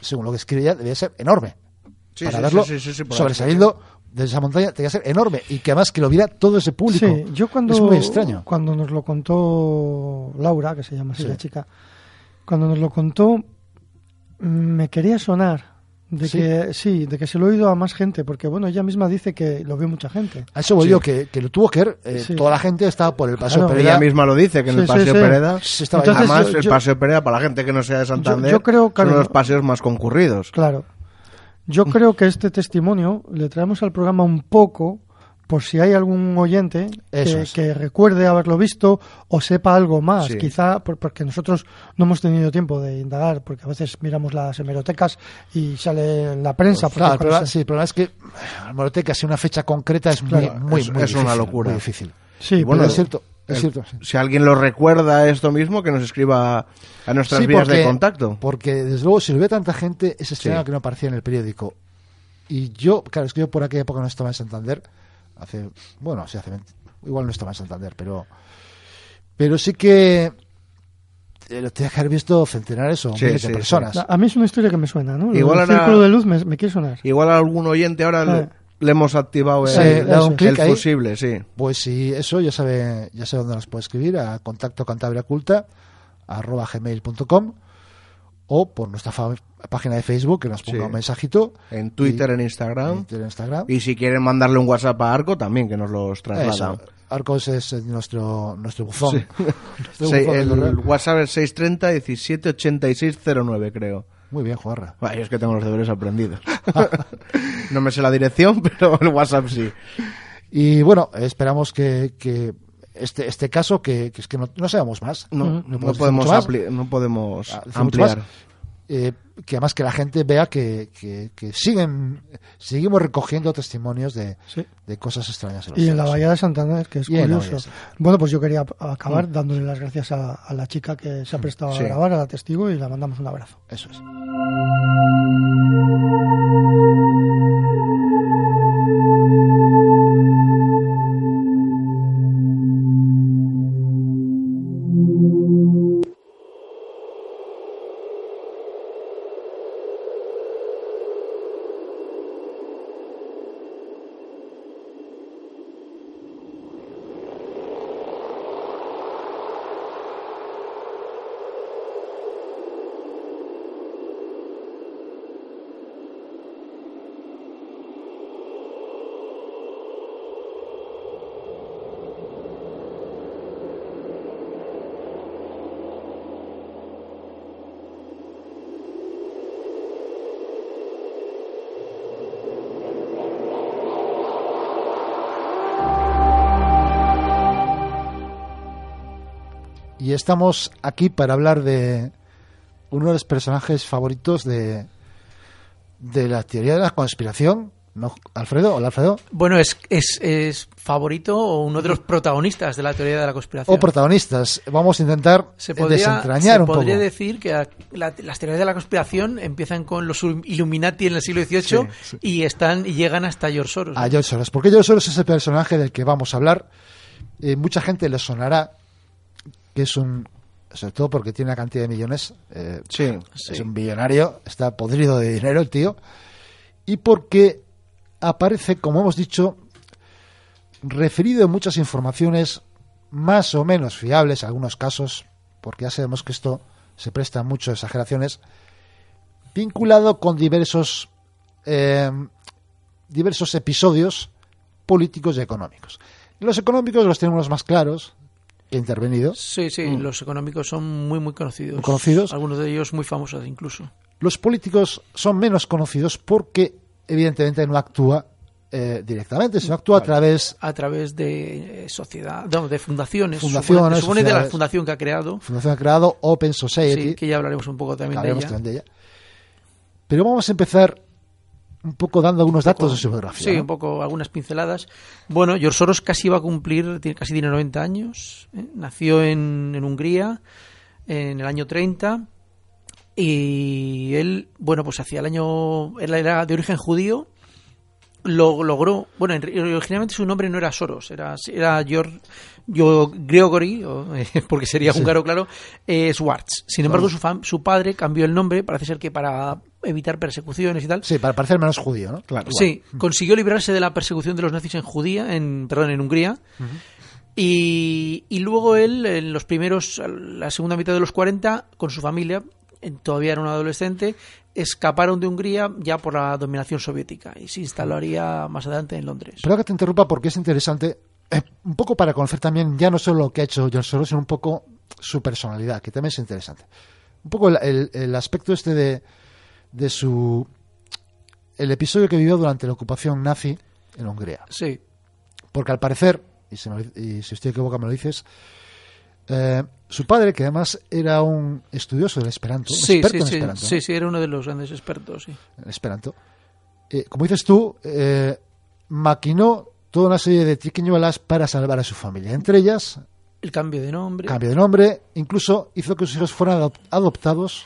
según lo que escribe ella, debía ser enorme. Sí, para sí, verlo sí, sí, sí, por sobresaliendo de esa montaña, tenía que ser enorme. Y que además que lo viera todo ese público. Sí, yo cuando, Es muy extraño. cuando nos lo contó Laura, que se llama así Sí. la chica, cuando nos lo contó, mm, me quería sonar de ¿Sí? que sí, de que se lo he oído a más gente, porque bueno, ella misma dice que lo vio mucha gente. A eso voy Sí. yo, que, que lo tuvo que ver. eh, Sí. Toda la gente estaba por el Paseo Claro. Pereda. Ella misma lo dice, que en Sí, el Paseo sí. Pereda... Se estaba Entonces, Además, yo- el Paseo Pereda, para la gente que no sea de Santander, yo creo, son claro, uno de los paseos más concurridos. Claro. Yo creo que este testimonio le traemos al programa un poco por si hay algún oyente Eso que, es. que recuerde haberlo visto o sepa algo más. Sí. Quizá por- porque nosotros no hemos tenido tiempo de indagar, porque a veces miramos las hemerotecas y sale en la prensa. porque Claro, el cuando problema, se- sí, problema es que la hemeroteca, si una fecha concreta es muy, Claro, muy, es- muy es una difícil, locura. muy difícil. Sí, Y bueno, Pero pero- es cierto, es El- cierto. sí. Si alguien lo recuerda esto mismo, que nos escriba a nuestras Sí, vías de contacto. Porque desde luego, si lo ve tanta gente, es extraño Sí. que no aparecía en el periódico. Y yo, claro, es que yo por aquella época no estaba en Santander. Hace, bueno, sí, hace 20 igual no estaba en Santander, pero, pero sí que eh, lo tenía que haber visto centenares o Sí, miles sí, de sí. personas. a mí es una historia que me suena, ¿no? Igual ahora- círculo de luz me, me quiere sonar. Igual a algún oyente ahora le, le hemos activado el, Sí, el clic ahí. fusible, sí. Pues si eso, ya sabe, ya sabe dónde nos puede escribir, a contacto cantabriaculta, arroba gmail.com o por nuestra página de Facebook, que nos ponga Sí. un mensajito. En Twitter, Y- en Instagram. en Twitter, en Instagram. Y si quieren mandarle un WhatsApp a Arco, también que nos los Eso, traslada. Arcos es nuestro, nuestro buzón. Sí. Nuestro buzón el. WhatsApp es 630 17 86 09, creo. Muy bien, Juarra. Bueno, yo es que tengo los deberes aprendidos. no me sé la dirección, pero el WhatsApp sí. Y bueno, esperamos que, que este, este caso, que, que es que no, no sabemos más. No, no no, podemos más. no Ah, ampliar. Eh, que además que la gente vea que, que, que siguen seguimos recogiendo testimonios de, Sí. de cosas extrañas. los Y en la. Bahía de Santander, que es Y en la curioso. Bueno, pues yo quería acabar dándole las gracias a, a la chica que se ha prestado Sí. a grabar, a la testigo, y le mandamos un abrazo. Eso es. Y estamos aquí para hablar de uno de los personajes favoritos de, de la teoría de la conspiración. ¿No, Alfredo? Hola, Alfredo. Bueno, es, es, es favorito o uno de los protagonistas de la teoría de la conspiración. O protagonistas. Vamos a intentar se podría, desentrañar se un podría poco. decir que la- las teorías de la conspiración empiezan con los Illuminati en el siglo XVIII y están y llegan hasta George Soros. A George Soros. Porque George Soros es el personaje del que vamos a hablar. Eh, mucha gente le sonará que es un. Sobre todo porque tiene una cantidad de millones. eh, Sí, Es un billonario. Está podrido de dinero el tío. Y porque aparece, como hemos dicho, referido en muchas informaciones más o menos fiables, en algunos casos, porque ya sabemos que esto se presta mucho a exageraciones, vinculado con diversos eh, diversos episodios políticos y económicos. Los económicos los tenemos más claros, intervenido. Sí, sí, los económicos son muy, muy conocidos. Conocidos. Algunos de ellos muy famosos incluso. Los políticos son menos conocidos porque, evidentemente, no actúa eh, directamente, sino actúa a través A través de eh, sociedad, no, de fundaciones. Fundaciones, supone, supone de la fundación que ha creado. Fundación ha creado Open Society. Sí, que ya hablaremos un poco también de ella. también de ella. Pero vamos a empezar un poco dando algunos datos de su biografía. Sí, ¿no? un poco algunas pinceladas. Bueno, George Soros casi va a cumplir, tiene, casi tiene 90 años. ¿eh? Nació en, en Hungría en el año 30 y él, bueno, pues hacia el año, él era de origen judío, lo logró, bueno, en- originalmente su nombre no era Soros, era, era George, yo, Gregory, porque sería Sí. húngaro, claro, eh, Schwartz. Sin embargo, su, su padre cambió el nombre, parece ser que para evitar persecuciones y tal. Sí, para parecer menos judío, ¿no? Claro. Sí, consiguió librarse de la persecución de los nazis en Judía, en, perdón, en Hungría. y, y luego él, en los primeros, la segunda mitad de los 40, con su familia, todavía era un adolescente, escaparon de Hungría ya por la dominación soviética y se instalaría más adelante en Londres. Pero que te interrumpa porque es interesante, eh, un poco para conocer también ya no solo lo que ha hecho George Soros, sino un poco su personalidad, que también es interesante. Un poco el, el- el aspecto este de, de su... el episodio que vivió durante la ocupación nazi en Hungría. Sí. Porque al parecer, y, se me- y si estoy equivocado me lo dices, eh, su padre, que además era un estudioso del Esperanto, Sí, experto sí, en sí, Esperanto, sí, sí, era uno de los grandes expertos, sí. en Esperanto, eh, como dices tú, eh, maquinó toda una serie de triquiñuelas para salvar a su familia. Entre ellas, El cambio de nombre. cambio de nombre, incluso hizo que sus hijos fueran adop- adoptados.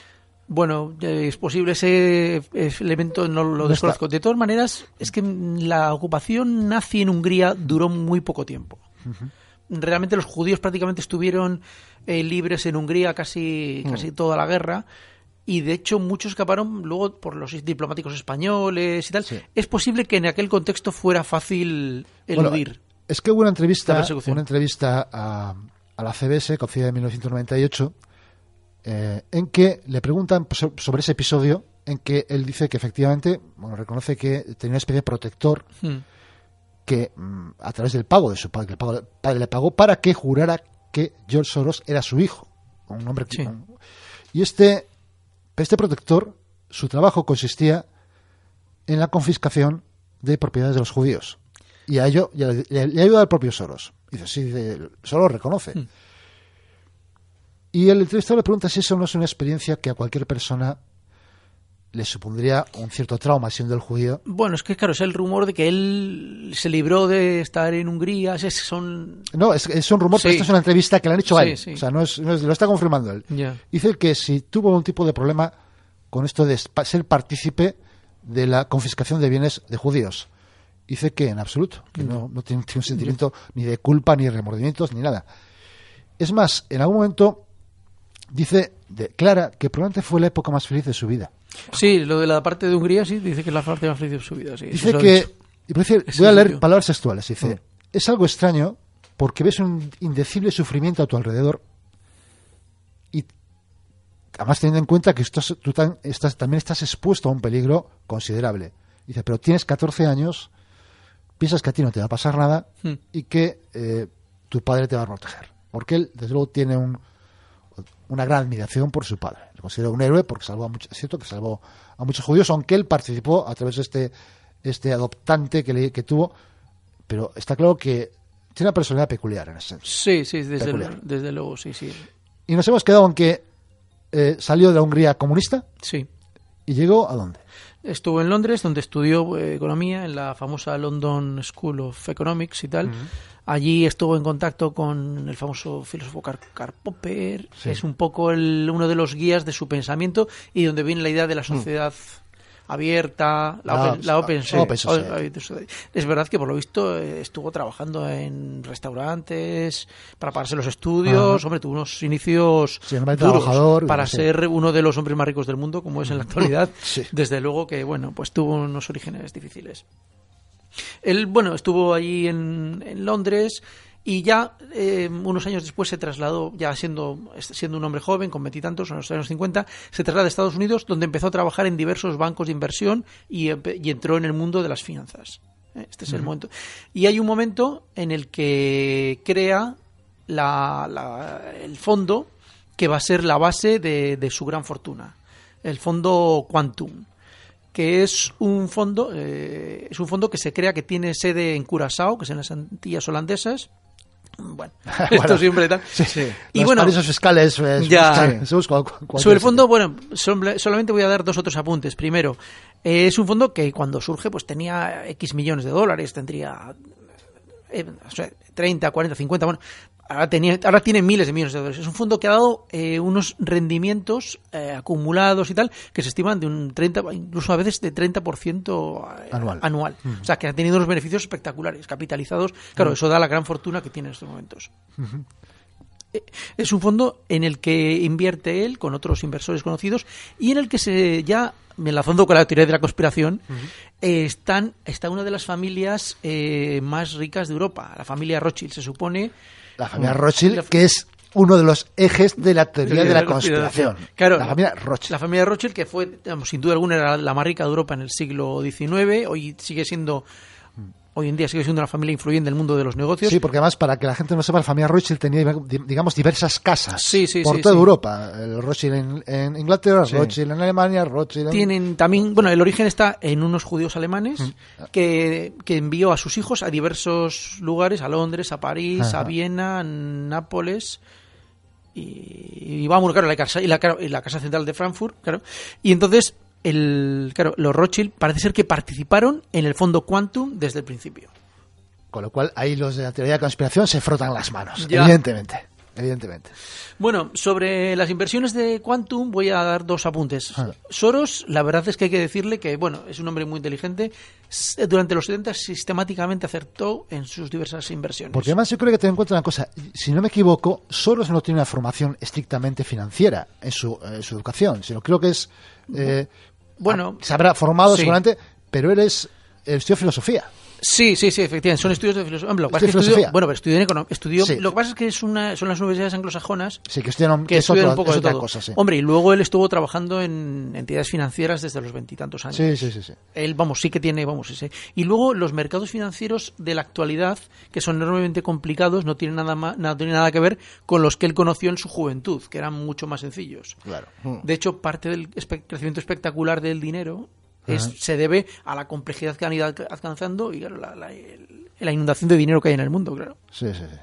Bueno, es posible ese elemento, no lo No desconozco. De todas maneras, es que la ocupación nazi en Hungría duró muy poco tiempo. Realmente los judíos prácticamente estuvieron eh, libres en Hungría casi, Mm. casi toda la guerra. Y de hecho muchos escaparon luego por los diplomáticos españoles y tal. Es posible que en aquel contexto fuera fácil Bueno, eludir. es que hubo una entrevista, una entrevista a, a la CBS, concedida en 1998, eh, en que le preguntan so- sobre ese episodio, en que él dice que efectivamente, bueno, reconoce que tenía una especie de protector Hmm. Que mm, a través del pago de su padre, que el el padre le pagó para que jurara que George Soros era su hijo, un hombre un- y este este protector su trabajo consistía en la confiscación de propiedades de los judíos. Y a ello y a- le, le ayuda al propio Soros. Dice sí Soros reconoce. Hmm. y el entrevistador le pregunta si eso no es una experiencia que a cualquier persona le supondría un cierto trauma siendo el judío Bueno, es que claro, es el rumor de que él se libró de estar en Hungría. es- son No, es, es un rumor, pero esto es una entrevista que le han hecho a él. sí. O sea, no es, no es- lo está confirmando él. Dice que si tuvo algún tipo de problema con esto de ser partícipe de la confiscación de bienes de judíos. Dice que en absoluto, que no, no tiene, tiene un sentimiento ni de culpa, ni de remordimientos, ni nada. Es más, en algún momento dice, declara que probablemente fue la época más feliz de su vida. Sí, lo de la parte de Hungría sí, dice que es la parte más feliz de su vida. Sí, Dice que, voy a leer palabras textuales, dice, es algo extraño porque ves un indecible sufrimiento a tu alrededor y además teniendo en cuenta que estás, tú tan- estás, también estás expuesto a un peligro considerable. Dice, pero tienes 14 años, piensas que a ti no te va a pasar nada Hmm. y que eh, tu padre te va a proteger. Porque él, desde luego, tiene un, una gran admiración por su padre. Lo considera un héroe porque salvó a muchos, es cierto que salvó a muchos judíos, aunque él participó a través de este, este adoptante que, le- que tuvo. Pero está claro que tiene una personalidad peculiar en ese sentido. Sí, sí, desde, el- desde luego, sí, sí. Y nos hemos quedado en que eh, salió de la Hungría comunista Sí. y llegó a dónde? Estuvo en Londres, donde estudió eh, economía en la famosa London School of Economics y tal. Allí estuvo en contacto con el famoso filósofo Karl, Karl Popper. Sí. Es un poco el- uno de los guías de su pensamiento y donde viene la idea de la sociedad abierta, la, La- open, la open, Mm. open society. Open society. Es verdad que por lo visto eh, estuvo trabajando en restaurantes para pagarse los estudios. Ajá. Hombre, tuvo unos inicios Sí, duros trabajador, para sí. ser uno de los hombres más ricos del mundo, como es en la actualidad. Sí. Desde luego que, bueno, pues tuvo unos orígenes difíciles. Él, bueno, estuvo allí en, en Londres y ya eh, unos años después se trasladó, ya siendo, siendo un hombre joven, con veintitantos, en los años 50, se traslada a Estados Unidos, donde empezó a trabajar en diversos bancos de inversión y, y entró en el mundo de las finanzas. ¿eh? Este es el momento. Y hay un momento en el que crea la- la- el fondo que va a ser la base de, de su gran fortuna, el fondo Quantum que es un fondo eh, es un fondo que se crea que tiene sede en Curazao, que es en las Antillas holandesas, Bueno, Bueno, esto siempre tal. Sí, sí. Y Los bueno, paraísos fiscales, eh, ya. cual- cualquier sobre el sitio. fondo, bueno, sol- solamente voy a dar dos otros apuntes. Primero, eh, es un fondo que cuando surge pues tenía X millones de dólares, tendría eh, o sea, 30, 40, 50, bueno, ahora, tenía, ahora tiene miles de millones de dólares. Es un fondo que ha dado eh, unos rendimientos eh, acumulados y tal que se estiman de un 30, incluso a veces de 30% eh, Anual. anual. O sea, que ha tenido unos beneficios espectaculares, capitalizados. Claro, eso da la gran fortuna que tiene en estos momentos. Ujú. Es un fondo en el que invierte él con otros inversores conocidos y en el que se ya, enlazando con la teoría de la conspiración, eh, están, está una de las familias eh, más ricas de Europa, la familia Rothschild, se supone. La familia Mm. Rothschild, La- que es uno de los ejes de la teoría Teoría de la conspiración. Claro, la familia Rothschild. La familia Rothschild, que fue, digamos, sin duda alguna, era la más rica de Europa en el siglo XIX, hoy sigue siendo, hoy en día sigue siendo una familia influyente del mundo de los negocios. Sí, porque además, para que la gente no sepa, la familia Rothschild tenía, di- digamos, diversas casas Sí, sí, por sí, toda. Europa. El Rothschild en, en Inglaterra. Rothschild en Alemania, Rothschild en... Tienen también, bueno, el origen está en unos judíos alemanes que, que envió a sus hijos a diversos lugares, a Londres, a París, Ajá. a Viena, a Nápoles y, y vamos, claro, la casa, y la, claro, y la casa central de Frankfurt, claro. Y entonces, el, claro, los Rothschild parece ser que participaron en el fondo Quantum desde el principio. Con lo cual, ahí los de la teoría de conspiración se frotan las manos, Ya. evidentemente. Evidentemente. Bueno, sobre las inversiones de Quantum voy a dar dos apuntes. Ah. Soros, la verdad es que hay que decirle que, bueno, es un hombre muy inteligente. Durante los 70 sistemáticamente acertó en sus diversas inversiones. Porque además yo creo que ten en cuenta una cosa, si no me equivoco, Soros no tiene una formación estrictamente financiera en su, en su educación, sino creo que es... eh, Bueno, a- se habrá formado sí. seguramente, pero él es... él estudió filosofía. Sí, sí, sí, efectivamente. Son estudios de filosofía. Lo que pasa ¿De es que estudió- filosofía? bueno, pero estudió en economía. Estudió, Sí. Lo que pasa es que es una, son las universidades anglosajonas Sí, que estudian, que es, estudian otro- un poco es de otra todo. cosa, sí. Hombre, y luego él estuvo trabajando en entidades financieras desde los veintitantos años. Sí, sí, sí, sí. Él, vamos, sí que tiene, vamos, ese. Y luego los mercados financieros de la actualidad, que son enormemente complicados, no tienen nada, más, no tienen nada que ver con los que él conoció en su juventud, que eran mucho más sencillos. Claro. De hecho, parte del espe- crecimiento espectacular del dinero es, se debe a la complejidad que han ido alca- alcanzando y claro, la, la- el- la inundación de dinero que hay en el mundo, claro. Sí, sí, sí.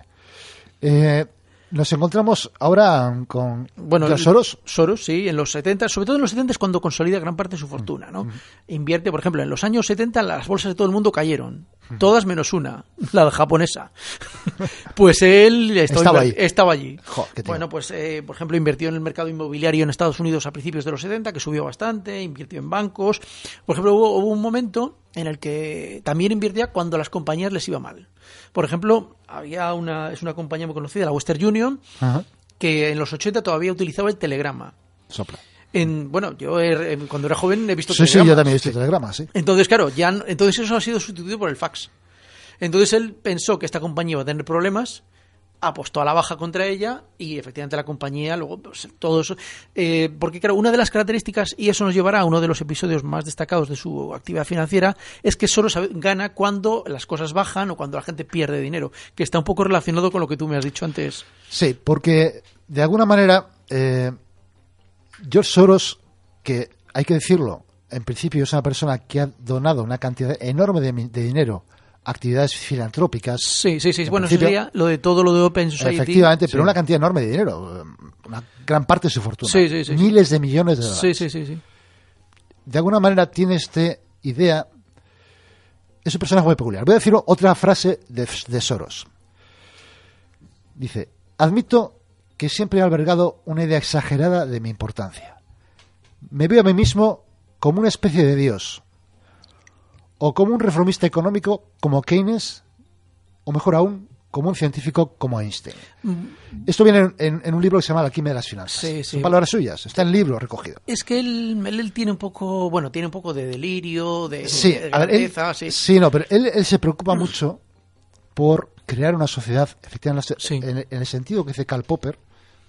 Eh, nos encontramos ahora con Bueno, George Soros. Soros, sí, en los 70, sobre todo en los 70 es cuando consolida gran parte de su fortuna, ¿no? Invierte, por ejemplo, en los años 70 las bolsas de todo el mundo cayeron, todas menos una, la japonesa. pues él estaba, ahí. estaba allí. Jo, bueno, pues eh, por ejemplo, invirtió en el mercado inmobiliario en Estados Unidos a principios de los 70, que subió bastante, invirtió en bancos. Por ejemplo, hubo, hubo un momento en el que también invertía cuando a las compañías les iba mal. Por ejemplo, había una, es una compañía muy conocida, la Western Union, Ajá. que en los 80 todavía utilizaba el telegrama. Sopla. En, bueno, yo he- cuando era joven he visto Sí, sí, yo también he visto telegramas, sí. Entonces, claro, ya entonces eso ha sido sustituido por el fax. Entonces él pensó que esta compañía iba a tener problemas, apostó a la baja contra ella y efectivamente la compañía luego pues, todo eso eh, porque claro una de las características y eso nos llevará a uno de los episodios más destacados de su actividad financiera es que solo sabe- gana cuando las cosas bajan o cuando la gente pierde dinero que está un poco relacionado con lo que tú me has dicho antes. Sí, porque de alguna manera eh, George Soros, que hay que decirlo, en principio es una persona que ha donado una cantidad enorme de, de dinero actividades filantrópicas. sí sí sí En bueno eso principio, sería lo de todo lo de Open Society Efectivamente, Sí. pero una cantidad enorme de dinero, una gran parte de su fortuna, Sí, sí, sí, sí. miles de millones de dólares. sí sí sí sí de alguna manera tiene esta idea. Es un personaje muy peculiar. Voy a decir otra frase de, de Soros. Dice: Admito que siempre he albergado una idea exagerada de mi importancia. Me veo a mí mismo como una especie de Dios, o como un reformista económico como Keynes, o mejor aún, como un científico como Einstein. Esto viene en, en- en un libro que se llama La alquimia de las finanzas. Sí, sí. Son palabras suyas, está en el libro recogido. Es que él, él, él tiene un poco, bueno, tiene un poco de delirio, de, Sí, de a ver, él, sí. sí, no, pero él, se preocupa mucho por crear una sociedad, efectivamente, en, en el sentido que dice Karl Popper,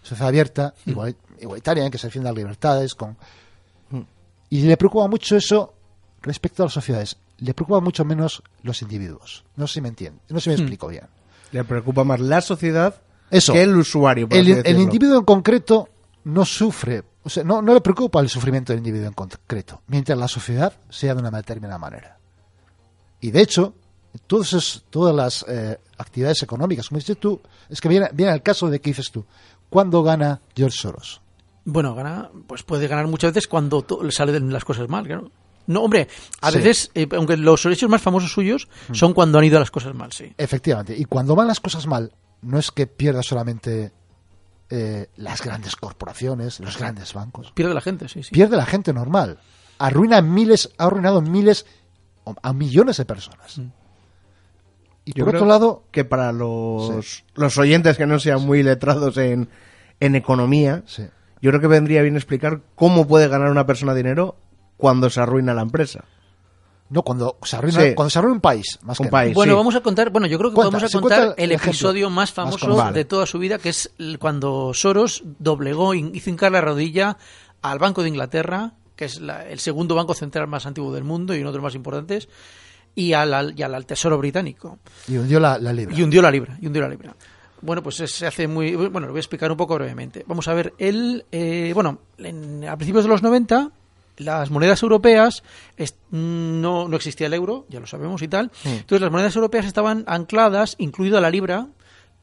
sociedad abierta, Mm. igual- igualitaria, en que se defiendan las libertades, con y le preocupa mucho eso respecto a las sociedades. Le preocupa mucho menos los individuos. No sé si me entiende, no sé si me Hmm. explico bien. Le preocupa más la sociedad Eso. que el usuario. por El, así el decirlo. individuo en concreto no sufre, o sea, no, no le preocupa el sufrimiento del individuo en concreto, mientras la sociedad sea de una determinada manera. Y de hecho, todos esos- todas las eh, actividades económicas, como dices tú, es que viene, viene el caso de que dices tú, ¿cuándo gana George Soros? Bueno, gana, pues puede ganar muchas veces cuando le salen las cosas mal, claro. No, hombre, a Sí. veces, eh, aunque los hechos más famosos suyos son cuando han ido las cosas mal, sí. Efectivamente. Y cuando van las cosas mal, no es que pierda solamente eh, las grandes corporaciones, los grandes bancos. Pierde la gente, sí, sí. Pierde la gente normal. Arruina miles, ha arruinado miles a millones de personas. Y Yo por creo otro lado, que para los, los oyentes que no sean muy letrados en, en economía, Sí. yo creo que vendría bien explicar cómo puede ganar una persona dinero cuando se arruina la empresa. no cuando se arruina, Sí. cuando se arruina un país, más Un que país. Bueno, sí. vamos a contar, bueno, yo creo que Cuenta, vamos a contar el, episodio más Más famoso con- de toda su vida, que es el- cuando Soros doblegó, hizo hincar la rodilla al Banco de Inglaterra, que es la- el segundo banco central más antiguo del mundo y uno de los más importantes, y al, al- y al, al Tesoro británico. Y hundió la, la libra. Y hundió la libra, y hundió la libra. Bueno, pues es- se hace muy... Bueno, lo voy a explicar un poco brevemente. Vamos a ver, él... eh, bueno, en- a principios de los 90, las monedas europeas... es- no, no existía el euro, ya lo sabemos y tal. Entonces las monedas europeas estaban ancladas, incluido la libra,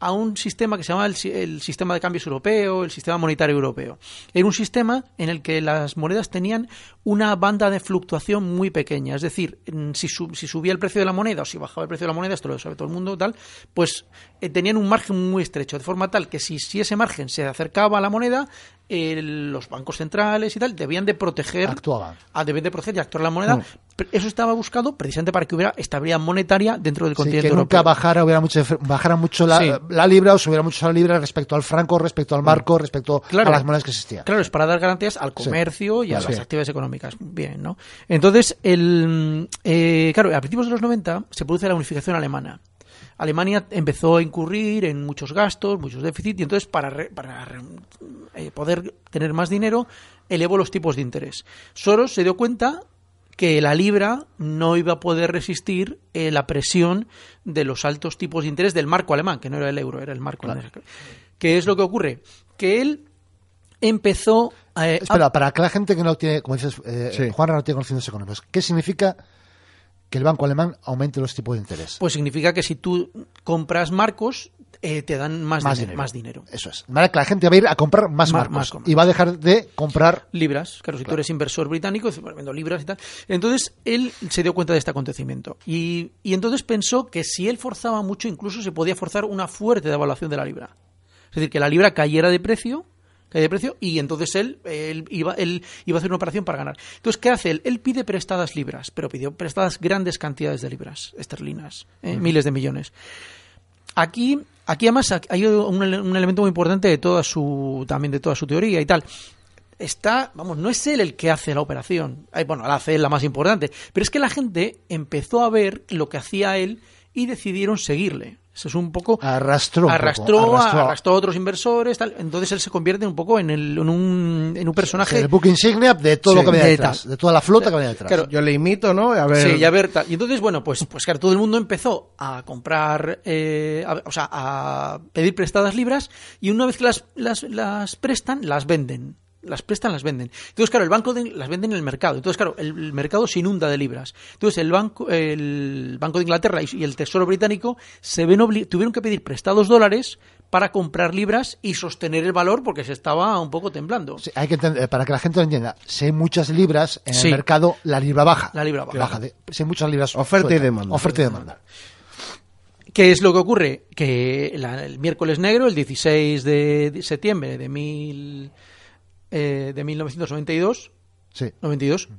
a un sistema que se llama el, si- el sistema de cambios europeo, el sistema monetario europeo. Era un sistema en el que las monedas tenían una banda de fluctuación muy pequeña. Es decir, en- si, su- si subía el precio de la moneda o si bajaba el precio de la moneda, esto lo sabe todo el mundo, tal, pues eh, tenían un margen muy estrecho, de forma tal que si, si ese margen se acercaba a la moneda, el- los bancos centrales y tal debían de proteger Actuaban. Ah, deben de proteger y actuar la moneda. Mm. Eso estaba buscado precisamente para que hubiera estabilidad monetaria dentro del Sí, continente que nunca europeo. bajara, hubiera mucho, bajara mucho la, Sí. la libra o subiera mucho la libra respecto al franco, respecto al marco, respecto Claro. a las monedas que existían. Claro, es para dar garantías al Sí. comercio y a Sí. las actividades económicas. Bien, ¿no? Entonces, el, eh, claro, a principios de los 90 se produce la unificación alemana. Alemania empezó a incurrir en muchos gastos, muchos déficits, y entonces para, re- para re- eh, poder tener más dinero, elevó los tipos de interés. Soros se dio cuenta que la libra no iba a poder resistir eh, la presión de los altos tipos de interés del marco alemán, que no era el euro, era el marco alemán. ¿Qué es lo que ocurre? Que él empezó eh, a- Espera, para que la gente que no tiene, como dices, eh, Sí. Juan no tiene conocimientos económicos, ¿qué significa que el banco alemán aumente los tipos de interés? Pues significa que si tú compras marcos, eh, te dan más, Más dinero, dinero. más dinero. Eso es. De manera que la gente va a ir a comprar más Ma- marcos más y va a dejar de comprar Libras, claro, si tú eres inversor británico, vendo libras y tal. Entonces él se dio cuenta de este acontecimiento y, y entonces pensó que si él forzaba mucho, incluso se podía forzar una fuerte devaluación de la libra. Es decir, que la libra cayera de precio, de precio y entonces él, él iba, él iba a hacer una operación para ganar. Entonces, ¿qué hace él? Él pide prestadas libras, pero pidió prestadas grandes cantidades de libras esterlinas, eh, miles de millones. Aquí, aquí además hay un, un elemento muy importante de toda su, también de toda su teoría y tal. Está, vamos, no es él el que hace la operación. Ay, bueno, la hace él la más importante. Pero es que la gente empezó a ver lo que hacía él y decidieron seguirle. Eso es un poco. Arrastró un poco, arrastró, a- arrastró. arrastró a otros inversores, tal. Entonces él se convierte un poco en, el, en, un, en un personaje. el buque insignia de todo Sí, lo que de detrás, tal. de toda la flota que viene detrás. Claro, Yo le imito, ¿no? A ver. Sí, y a ver, tal. Y entonces, bueno, pues, pues claro, todo el mundo empezó a comprar, eh, a- o sea, a pedir prestadas libras y una vez que las, las, las prestan, las venden. Las prestan, las venden. Entonces, claro, el banco de- las venden en el mercado. Entonces, claro, el, el mercado se inunda de libras. Entonces, el banco, el banco de Inglaterra y, y el Tesoro británico se ven obli- tuvieron que pedir prestados dólares para comprar libras y sostener el valor porque se estaba un poco temblando. Sí, hay que entender, para que la gente lo entienda, si hay muchas libras en Sí. el mercado, la libra baja. La libra baja. de- si hay muchas libras. Oferta y demanda. Oferta y demanda. ¿Qué es lo que ocurre? Que la- el miércoles negro, el 16 de, de septiembre de, mil, eh, de 1992, Sí. 92,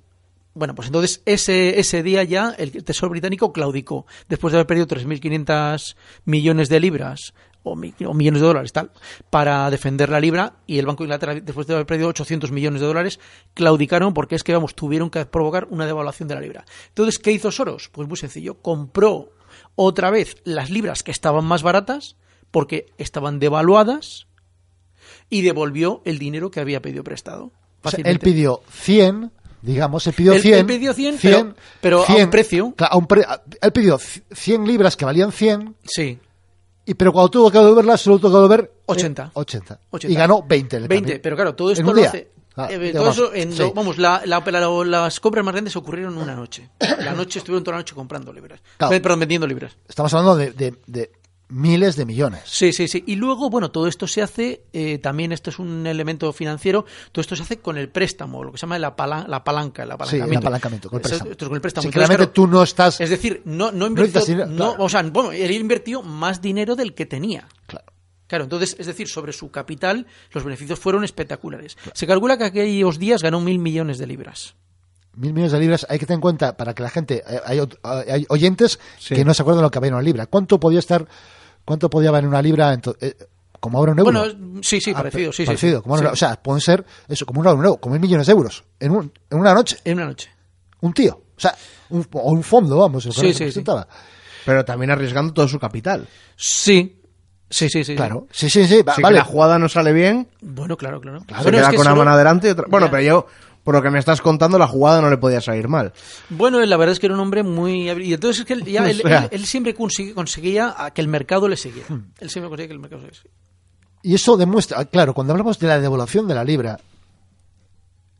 bueno, pues entonces ese, ese día ya el Tesoro británico claudicó, después de haber perdido 3.500 millones de libras o, mi- o millones de dólares, tal, para defender la libra, y el Banco de Inglaterra, después de haber perdido 800 millones de dólares, claudicaron porque es que, vamos, tuvieron que provocar una devaluación de la libra. Entonces, ¿qué hizo Soros? Pues muy sencillo, compró otra vez las libras que estaban más baratas, porque estaban devaluadas, y devolvió el dinero que había pedido prestado. O sea, él pidió 100, digamos, él pidió Él- 100. él pidió 100, pero- pero a un precio. A un pre- él pidió 100 libras que valían 100, Sí. y, pero cuando tuvo que devolverlas, solo tuvo que devolver eh, 80. 80. 80. Y ganó 20. en el 20, cambio. pero claro, todo esto lo hace, Ah, Eh, todo eso en sí. vamos, la- la- la- las compras más grandes ocurrieron una noche. La noche estuvieron toda la noche comprando libras. Claro. Eh, Perdón, vendiendo libras. Estamos hablando de, de- de miles de millones. Sí, sí, sí. Y luego, bueno, todo esto se hace, eh, también esto es un elemento financiero, todo esto se hace con el préstamo, lo que se llama la, pala- la palanca, el Sí, apalancamiento. el apalancamiento, con el préstamo. esto es con el préstamo. Sí, Entonces, claramente claro, tú no estás... Es decir, no, no invirtió, dinero, no, o sea, bueno, él invirtió más dinero del que tenía. Claro. Claro, entonces, es decir, sobre su capital, los beneficios fueron espectaculares. Se calcula que aquellos días ganó mil millones de libras. Mil millones de libras, hay que tener en cuenta para que la gente, eh, hay, ot- hay oyentes Sí. que no se acuerdan de lo que había en una libra. ¿Cuánto podía estar, cuánto podía haber en una libra, en to- eh, como ahora un euro? Bueno, sí, sí, Ah, parecido, sí, sí, parecido, sí. como Sí. O sea, pueden ser, eso, como un euro, un euro, como mil millones de euros, en, un- en una noche. En una noche. Un tío. O sea, un, o un fondo, vamos, Sí, sí, representaba. Pero también arriesgando todo su capital. Sí, sí, sí, sí. Claro, sí, sí, sí, va- Si vale. la jugada no sale bien, Bueno, claro, claro. se Bueno, queda es que con una solo- mano adelante y otra. Bueno, Ya. pero yo, por lo que me estás contando, la jugada no le podía salir mal. Bueno, la verdad es que era un hombre muy... Y entonces es que él, ya, O él, sea. él- él siempre consigue- conseguía a que el mercado le siguiera. Él siempre conseguía que el mercado le siguiera. Y eso demuestra, claro, cuando hablamos de la devaluación de la libra,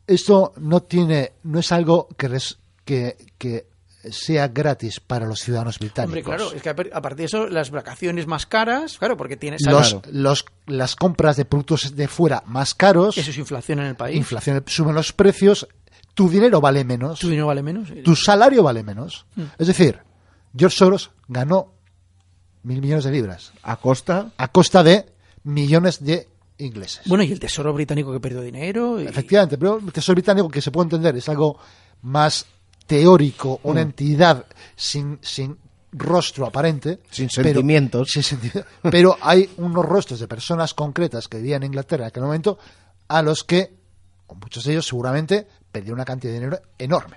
esto no tiene, no es algo que, res- que, que sea gratis para los ciudadanos británicos. Hombre, claro, es que a par- a partir de eso, las vacaciones más caras, claro, porque tienes... los, los- las compras de productos de fuera más caros, Eso es inflación en el país. inflación, suben los precios, tu dinero vale menos, Tu dinero vale menos. tu salario vale menos. Mm. Es decir, George Soros ganó mil millones de libras A costa. a costa de millones de ingleses. Bueno, y el Tesoro británico que perdió dinero. y- Efectivamente, pero el Tesoro británico, que se puede entender, es algo más teórico, una Mm. entidad sin, sin rostro aparente. Sin pero- sentimientos. sin pero hay unos rostros de personas concretas que vivían en Inglaterra en aquel momento a los que, muchos de ellos seguramente, perdieron una cantidad de dinero enorme.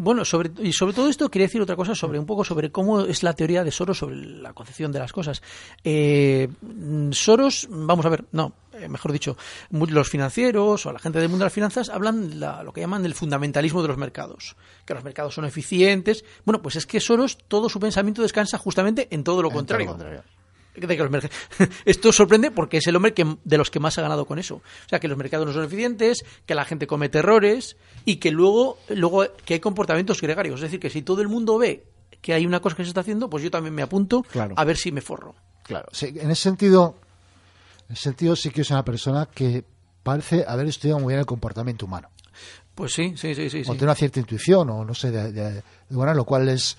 Bueno, sobre, y sobre todo esto quería decir otra cosa sobre un poco sobre cómo es la teoría de Soros sobre la concepción de las cosas. Eh, mm, Soros, vamos a ver, no, eh, mejor dicho, los financieros o la gente del mundo de las finanzas hablan la- lo que llaman el fundamentalismo de los mercados, que los mercados son eficientes. Bueno, pues es que Soros todo su pensamiento descansa justamente en todo lo contrario. De que los merc- Esto sorprende porque es el hombre que, de los que más ha ganado con eso. O sea, que los mercados no son eficientes, que la gente comete errores y que luego, luego que hay comportamientos gregarios. Es decir, que si todo el mundo ve que hay una cosa que se está haciendo, pues yo también me apunto Claro. a ver si me forro. Claro. Sí, en ese sentido, en ese sentido sí que es una persona que parece haber estudiado muy bien el comportamiento humano. Pues sí, sí, sí, sí. o tener una cierta intuición o no sé de, de- de buena, lo cual es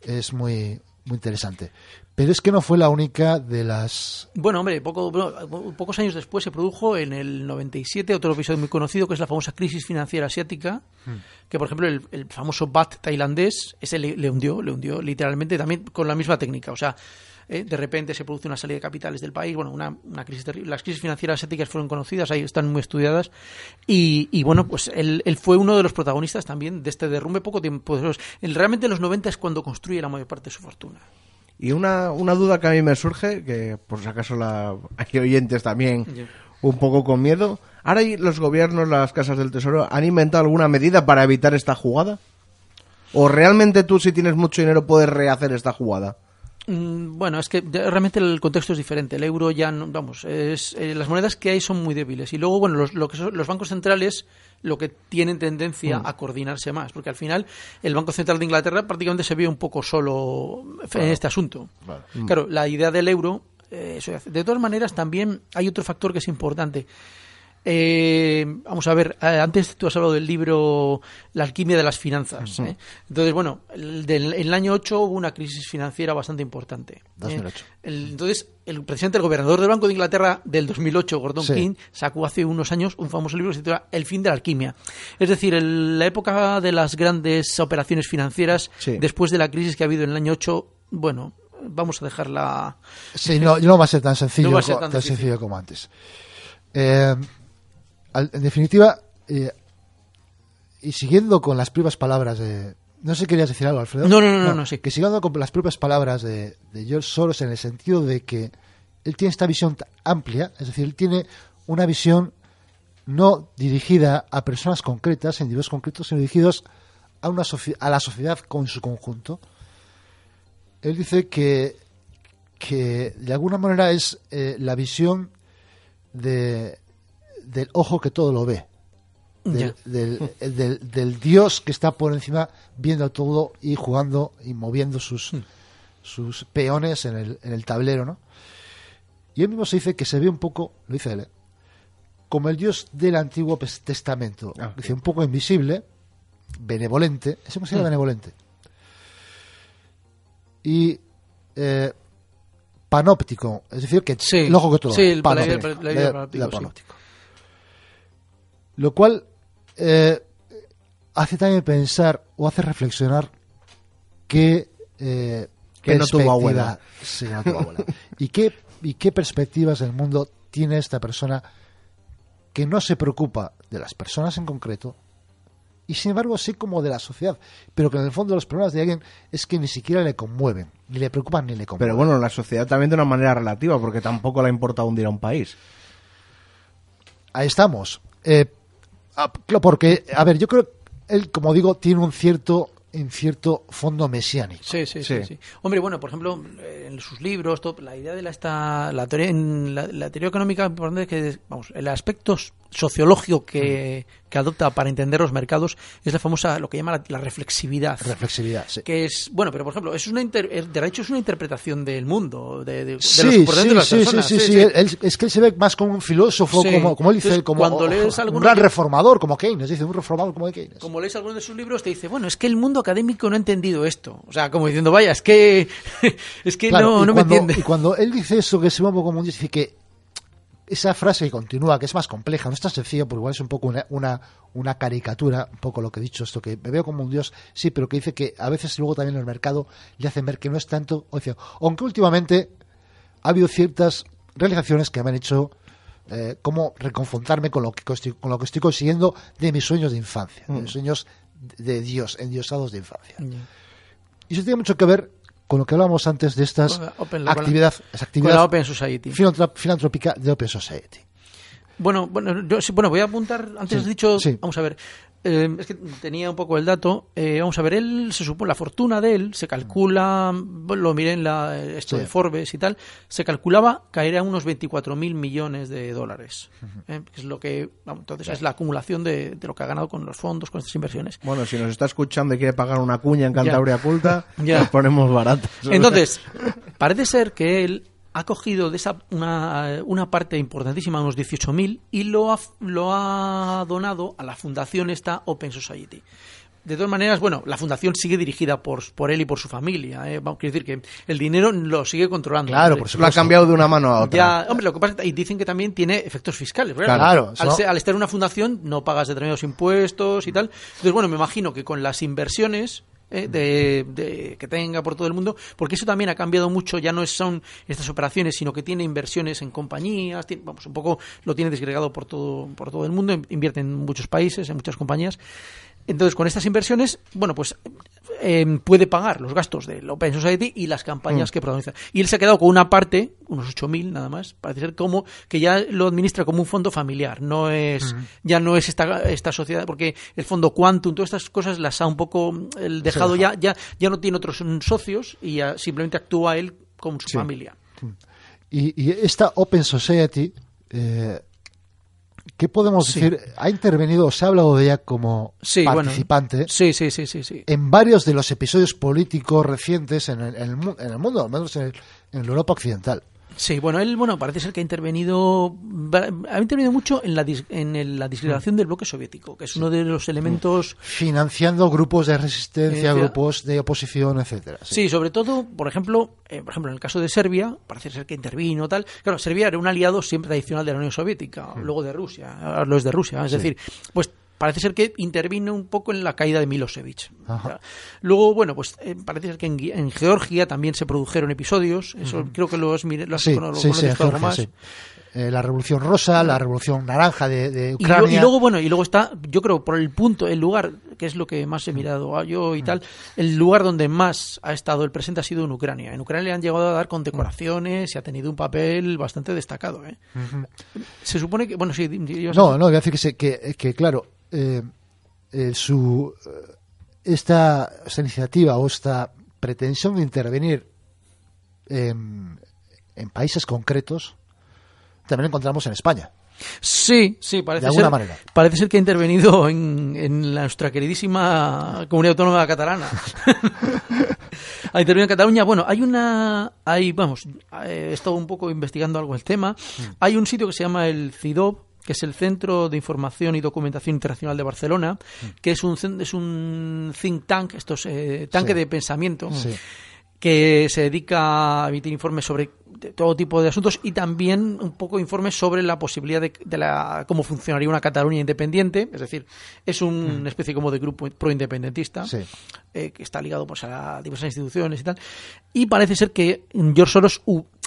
es muy muy interesante pero es que no fue la única de las Bueno, hombre, poco, bueno, pocos años después se produjo en el 97 otro episodio muy conocido que es la famosa crisis financiera asiática, que por ejemplo el, el famoso BAT tailandés, ese le, le hundió, le hundió literalmente también con la misma técnica. O sea, eh, de repente se produce una salida de capitales del país, bueno, una, una crisis terrible. Las crisis financieras asiáticas fueron conocidas, ahí están muy estudiadas. Y, y bueno, pues él, él fue uno de los protagonistas también de este derrumbe poco tiempo realmente en los 90 es cuando construye la mayor parte de su fortuna. Y una, una duda que a mí me surge, que por si acaso la, hay oyentes también un poco con miedo. ¿Ahora los gobiernos, las casas del tesoro, han inventado alguna medida para evitar esta jugada? ¿O realmente tú, si tienes mucho dinero, puedes rehacer esta jugada? Mm, Bueno, es que realmente el contexto es diferente. El euro ya, no, vamos, es, eh, las monedas que hay son muy débiles. Y luego, bueno, los, lo que son- los bancos centrales lo que tienen tendencia Mm. a coordinarse más, porque al final el Banco Central de Inglaterra prácticamente se ve un poco solo en este asunto. Mm. Claro, la idea del euro, eh, eso hace. de todas maneras, también hay otro factor que es importante. Eh, vamos a ver, eh, antes tú has hablado del libro La alquimia de las finanzas. ¿eh? Entonces, bueno, el, del- en el año 8 hubo una crisis financiera bastante importante. ¿eh? 2008. El- entonces, el presidente, el gobernador del Banco de Inglaterra del 2008, Gordon Sí. King, sacó hace unos años un famoso libro que se titula El fin de la alquimia. Es decir, la época de las grandes operaciones financieras, Sí. después de la crisis que ha habido en el año 8, bueno, vamos a dejarla... Sí, no, no va a ser tan sencillo, No va a ser co- tan sencillo como antes. Eh, al- en definitiva, eh, y siguiendo con las propias palabras de... No sé si querías decir algo, Alfredo. No, no, no, no, no, sí. Que siguiendo con las propias palabras de, de George Soros en el sentido de que él tiene esta visión amplia, es decir, él tiene una visión no dirigida a personas concretas, a individuos concretos, sino dirigidos a, una a la sociedad con su conjunto. Él dice que, que de alguna manera es eh, la visión de, del ojo que todo lo ve. del, Ya. del- del- del dios que está por encima viendo todo y jugando y moviendo sus, sus peones en el, en el tablero, ¿no? Y él mismo se dice que se ve un poco, lo dice él, ¿eh? como el dios del Antiguo Testamento. dice, un poco invisible, benevolente, ese se llama Mm. benevolente. Y eh, panóptico, es decir, que Sí. el ojo que tú lo Sí, el panóptico, sí. panóptico. Lo cual eh, hace también pensar o hace reflexionar que eh, Que no tuvo perspectiva- abuela. Sí, no tuvo abuela. ¿Y qué, ¿Y qué perspectivas del mundo tiene esta persona que no se preocupa de las personas en concreto y sin embargo sí como de la sociedad, pero que en el fondo los problemas de alguien es que ni siquiera le conmueven, ni le preocupan ni le conmueven. Pero bueno, la sociedad también de una manera relativa, porque tampoco le ha importado hundir a un país. Ahí estamos. Eh, porque, a ver, yo creo que él, como digo, tiene un cierto, un cierto fondo mesiánico. Sí, sí, sí, sí. Hombre, bueno, por ejemplo, en sus libros, todo, la idea de la, esta, la teoría, en la, la teoría económica importante es que, vamos, el aspecto sociológico que, que adopta para entender los mercados es la famosa, lo que llama la, la reflexividad. Reflexividad, sí. Que es, bueno, pero por ejemplo, es una inter- eh, de hecho es una interpretación del mundo, de, de, de Sí, los sí, de las sí, personas. sí, sí, sí. Él- es que él se ve más como un filósofo, como, como él dice, Entonces, como cuando lees un gran que- reformador, como Keynes, dice, un reformador como Keynes. Como lees alguno de sus libros, te dice, bueno, es que el mundo académico no ha entendido esto. O sea, como diciendo, vaya, es que, es que Claro, no, no me entiende. Y cuando él dice eso, que se va un poco como un dice que esa frase que continúa, que es más compleja, no es tan sencilla, porque igual es un poco una, una, una caricatura, un poco lo que he dicho, esto que me veo como un dios, sí, pero que dice que a veces luego también el mercado le hacen ver que no es tanto, o dice, aunque últimamente ha habido ciertas realizaciones que me han hecho eh, como reconfortarme con lo, que estoy, con lo que estoy consiguiendo de mis sueños de infancia, de Mm. mis sueños de Dios, endiosados de infancia. Y eso tiene mucho que ver con lo que hablábamos antes de estas open- la- actividad, esa con actividad la Open Society. filantrópica de Open Society. Bueno, bueno, yo sí, bueno, voy a apuntar. Antes Sí, has dicho, sí. vamos a ver. Eh, es que tenía un poco el dato. eh, vamos a ver, él se supone la fortuna de él se calcula, bueno, lo miré en la, esto Sí. de Forbes y tal, se calculaba caer a unos 24 mil millones de dólares. eh, es lo que, vamos, entonces es la acumulación de, de lo que ha ganado con los fondos, con estas inversiones. Bueno, si nos está escuchando y quiere pagar una cuña en Cantabria Culta, Ya. nos ponemos baratos. Entonces, parece ser que él ha cogido de esa una, una parte importantísima, unos 18.000, y lo ha, lo ha donado a la fundación esta Open Society. De todas maneras, bueno, la fundación sigue dirigida por, por él y por su familia. ¿eh? Vamos, quiero decir que el dinero lo sigue controlando. Claro, por Lo ha cambiado de una mano a otra. ya, hombre, lo que pasa y dicen que también tiene efectos fiscales. ¿verdad? Claro, al, eso- al estar en una fundación no pagas determinados impuestos y tal. Entonces, bueno, me imagino que con las inversiones eh, de, de- que tenga por todo el mundo, porque eso también ha cambiado mucho, ya no son estas operaciones, sino que tiene inversiones en compañías, tiene- vamos, un poco lo tiene desgregado por todo, por todo el mundo, invierte en muchos países, en muchas compañías. Entonces, con estas inversiones, bueno, pues eh, puede pagar los gastos del Open Society y las campañas Mm. que protagoniza. Y él se ha quedado con una parte, unos 8.000 nada más, parece ser como que ya lo administra como un fondo familiar, no es Mm. ya no es esta, esta sociedad, porque el fondo Quantum, todas estas cosas las ha un poco el dejado ya, ya, ya no tiene otros mm, socios y ya simplemente actúa él con su Sí. familia. Y, y esta Open Society, eh, ¿qué podemos Sí. decir? Ha intervenido, o se ha hablado de ella como Sí, bueno. participante Sí, sí, sí, sí, sí. en varios de los episodios políticos recientes en el, en el en el mundo, al menos en, el- en la Europa occidental. Sí, bueno, él bueno parece ser que ha intervenido ha intervenido mucho en la dis- en la disgregación del bloque soviético, que es uno de los elementos Financiando grupos de resistencia, Eh, grupos de oposición, etcétera. Sí, sobre todo, por ejemplo, eh, por ejemplo, en el caso de Serbia, parece ser que intervino tal. Claro, Serbia era un aliado siempre tradicional de la Unión Soviética, luego de Rusia, ahora lo es de Rusia, es Sí. decir, pues parece ser que intervino un poco en la caída de Milosevic. Ajá. Luego, bueno, pues eh, parece ser que en, Georgia también se produjeron episodios, eso creo que lo has, lo has Sí, Georgia, más. Eh, la Revolución Rosa, la Revolución Naranja de, de Y, lo- Ucrania. y luego, bueno, y luego está, yo creo, por el punto, el lugar, que es lo que más he mirado ah, yo y tal, el lugar donde más ha estado el presente ha sido en Ucrania. En Ucrania le han llegado a dar condecoraciones y ha tenido un papel bastante destacado. ¿eh? Se supone que, bueno, sí, No, no, voy a decir que, se- que, que, claro, eh, eh, su, eh, esta, esta iniciativa o esta pretensión de intervenir en, en países concretos también la encontramos en España. Sí, sí, parece De alguna ser, manera. parece ser que ha intervenido en, en la- nuestra queridísima comunidad autónoma catalana. ha intervenido en Cataluña. Bueno, hay una, hay, vamos, he estado un poco investigando algo el tema. Hay un sitio que se llama el CIDOB, que es el Centro de Información y Documentación Internacional de Barcelona, que es un, es un think tank, esto es eh, tanque Sí. de pensamiento Sí. que se dedica a emitir informes sobre todo tipo de asuntos y también un poco informes sobre la posibilidad de, de la, cómo funcionaría una Cataluña independiente, es decir, es un- una especie como de grupo pro-independentista Sí. eh, que está ligado pues, a diversas instituciones y tal. Y parece ser que George Soros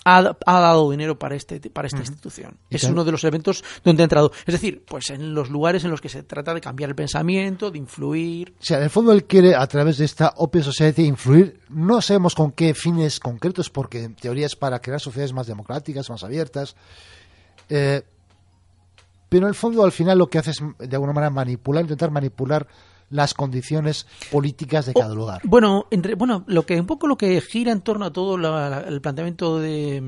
ha, ha dado dinero para este para esta institución. Es uno de los eventos donde ha entrado. Es decir, pues en los lugares en los que se trata de cambiar el pensamiento, de influir. O sea, en el fondo él quiere, a través de esta Open Society, influir, no sabemos con qué fines concretos, porque en teoría es para crear sociedades más democráticas, más abiertas. Eh, pero en el fondo, al final, lo que hace es, de alguna manera, manipular, intentar manipular las condiciones políticas de cada lugar. Bueno, entre- bueno, lo que un poco lo que gira en torno a todo la- la- el planteamiento de,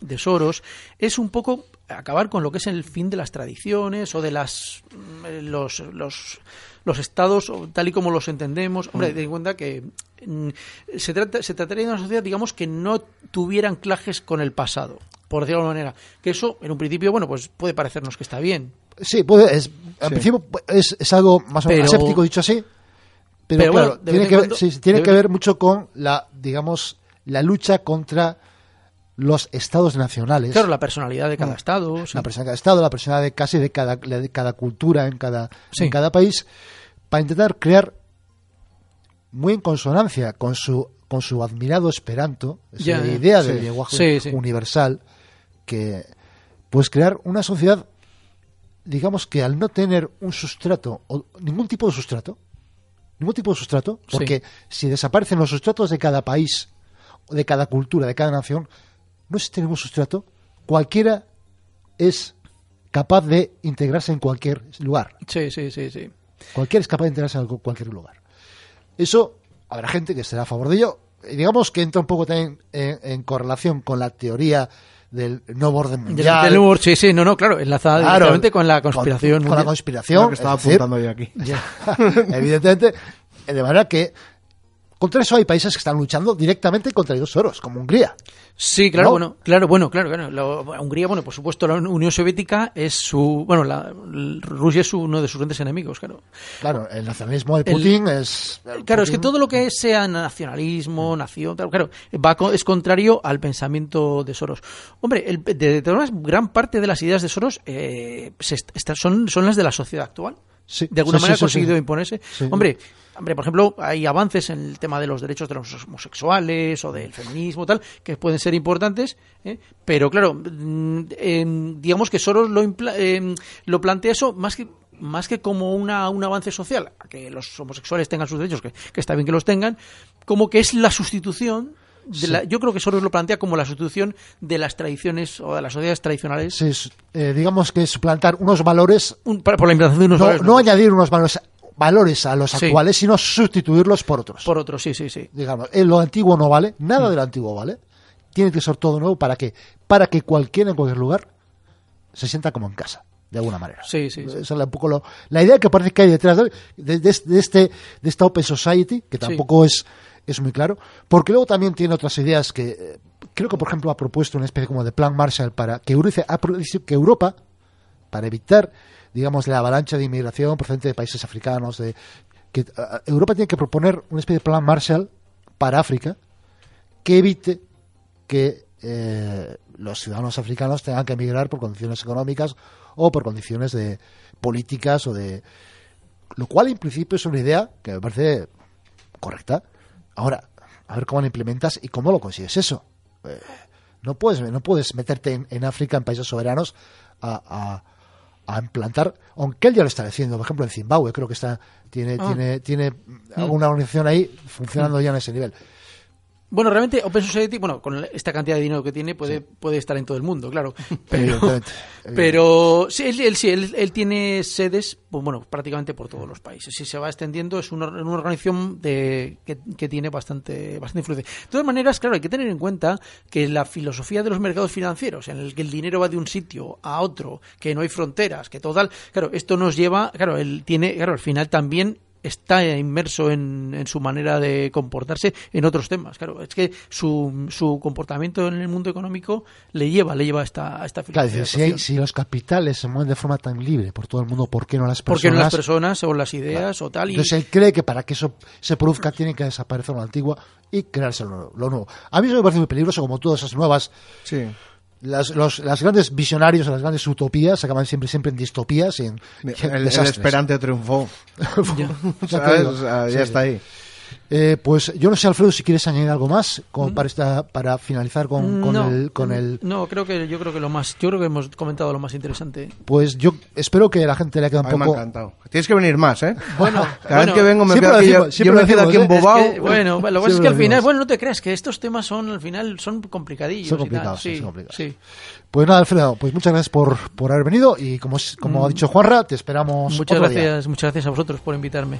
de Soros es un poco acabar con lo que es el fin de las tradiciones o de las mm, los, los los estados tal y como los entendemos. Hombre, ten en cuenta que mm, se trata se trataría de una sociedad, digamos, que no tuviera anclajes con el pasado, por decirlo de alguna manera. Que eso, en un principio, bueno, pues puede parecernos que está bien. Sí, puede, es, al Sí. principio es, es algo más o menos aséptico dicho así, pero, Pero claro, bueno, tiene, que ver, cuando- sí, tiene de que vez- ver mucho con la, digamos, la lucha contra los estados nacionales. Claro, la personalidad de cada Mm. estado. sí. la persona de cada estado, la persona de casi de cada, de cada cultura en cada, Sí. en cada país, para intentar crear muy en consonancia con su con su admirado Esperanto, esa Ya, idea Sí. del lenguaje universal, que pues crear una sociedad, digamos que al no tener un sustrato, o ningún tipo de sustrato, ningún tipo de sustrato, Sí. porque si desaparecen los sustratos de cada país, o de cada cultura, de cada nación, no existe ningún sustrato, cualquiera es capaz de integrarse en cualquier lugar. Sí, sí, sí, sí. Cualquiera es capaz de integrarse en cualquier lugar. Eso, habrá gente que estará a favor de ello. Y digamos que entra un poco también en, en correlación con la teoría del nuevo orden Del- mundial. del humor, sí, sí, no, no, claro, enlazada Claro, directamente con la conspiración. Con, con la conspiración. Lo que estaba es decir, apuntando yo aquí. evidentemente, de manera que contra eso hay países que están luchando directamente contra los Soros, como Hungría. Sí, claro, ¿No? bueno, claro, bueno, claro, claro. Hungría, bueno, por supuesto, la Unión Soviética es su, bueno, la, Rusia es uno de sus grandes enemigos, claro. Claro, el nacionalismo de El- Putin es. Claro, es que todo lo que sea nacionalismo, nación, tal, claro, va co- es contrario al pensamiento de Soros. Hombre, el, de, de gran parte de las ideas de Soros eh, se est- está- son, son las de la sociedad actual. Sí, de alguna sí, manera ha sí, conseguido imponerse. Hombre, hombre, por ejemplo, hay avances en el tema de los derechos de los homosexuales o del feminismo, tal, que pueden ser importantes, ¿eh? pero claro, em, digamos que Soros lo, em, lo plantea eso más que más que como una, un avance social, que los homosexuales tengan sus derechos, que, que está bien que los tengan, como que es la sustitución. De Sí. la, yo creo que Soros lo plantea como la sustitución de las tradiciones o de las sociedades tradicionales Sí, eh, digamos que es suplantar unos valores, un- por la implantación de unos no, valores no añadir unos valores, valores a los Sí. actuales, sino sustituirlos por otros. por otros, sí, sí, sí. digamos, lo antiguo no vale, Mm. nada de lo antiguo vale. Tiene que ser todo nuevo para que para que cualquiera en cualquier lugar se sienta como en casa, de alguna manera. Sí, sí, sí. Esa es un poco lo- la idea que parece que hay detrás de, de- de- de este de esta Open Society, que tampoco es es muy claro, porque luego también tiene otras ideas que eh, creo que por ejemplo ha propuesto una especie como de plan Marshall para que Europa, que Europa para evitar digamos la avalancha de inmigración procedente de países africanos de que Europa tiene que proponer una especie de plan Marshall para África que evite que eh, los ciudadanos africanos tengan que emigrar por condiciones económicas o por condiciones de políticas o de lo cual en principio es una idea que me parece correcta. Ahora a ver cómo la implementas y cómo lo consigues. Eso Eh, no puedes no puedes meterte en, en África en países soberanos a, a- a implantar aunque él ya lo está haciendo por ejemplo en Zimbabue creo que está tiene Ah. tiene tiene una organización ahí funcionando ya en ese nivel Bueno, realmente Open Society, bueno, con esta cantidad de dinero que tiene, puede, puede estar en todo el mundo, claro. Pero, pero sí, él, él sí, él, él tiene sedes, pues, bueno, prácticamente por todos los países. Si se va extendiendo, es una, una organización de, que, que tiene bastante, bastante influencia. De todas maneras, claro, hay que tener en cuenta que la filosofía de los mercados financieros, en el que el dinero va de un sitio a otro, que no hay fronteras, que total, claro, esto nos lleva, claro, él tiene, claro, al final también está inmerso en, en, su manera de comportarse en otros temas. Claro, es que su, su comportamiento en el mundo económico le lleva, le lleva a esta, a esta Claro, si, hay- si los capitales se mueven de forma tan libre por todo el mundo, ¿por qué no las Porque personas? no las personas o las ideas o tal. Y, Entonces él cree que para que eso se produzca tiene que desaparecer lo antiguo y crearse lo, lo nuevo. A mí eso me parece muy peligroso, como todas esas nuevas. Sí. Las, los, las grandes visionarios, las grandes utopías acaban siempre siempre en distopías y en, y en El, el esperante triunfó. Ya te ¿Sabes? digo. O sea, ya Sí. está ahí. Eh, pues yo no sé, Alfredo, si quieres añadir algo más como para esta, para finalizar con, con Mm. no, el, con el no, creo que yo creo que lo más, yo creo que hemos comentado lo más interesante. Pues yo espero que la gente le quede un mí me ha poco. encantado. Tienes que venir más, ¿eh? Bueno, Cada vez que vengo me siempre quedo lo aquí, decimos, yo, siempre me quedo aquí ¿eh? embobado. Es que, bueno, lo que pasa es que al final, bueno, no te creas que estos temas son al final son complicadillos. Son y tal. complicados, sí, son complicados. sí. Pues nada, Alfredo, pues muchas gracias por, por haber venido y como, es- como ha dicho Juanra, te esperamos Mm. Muchas otro día. gracias, muchas gracias a vosotros por invitarme.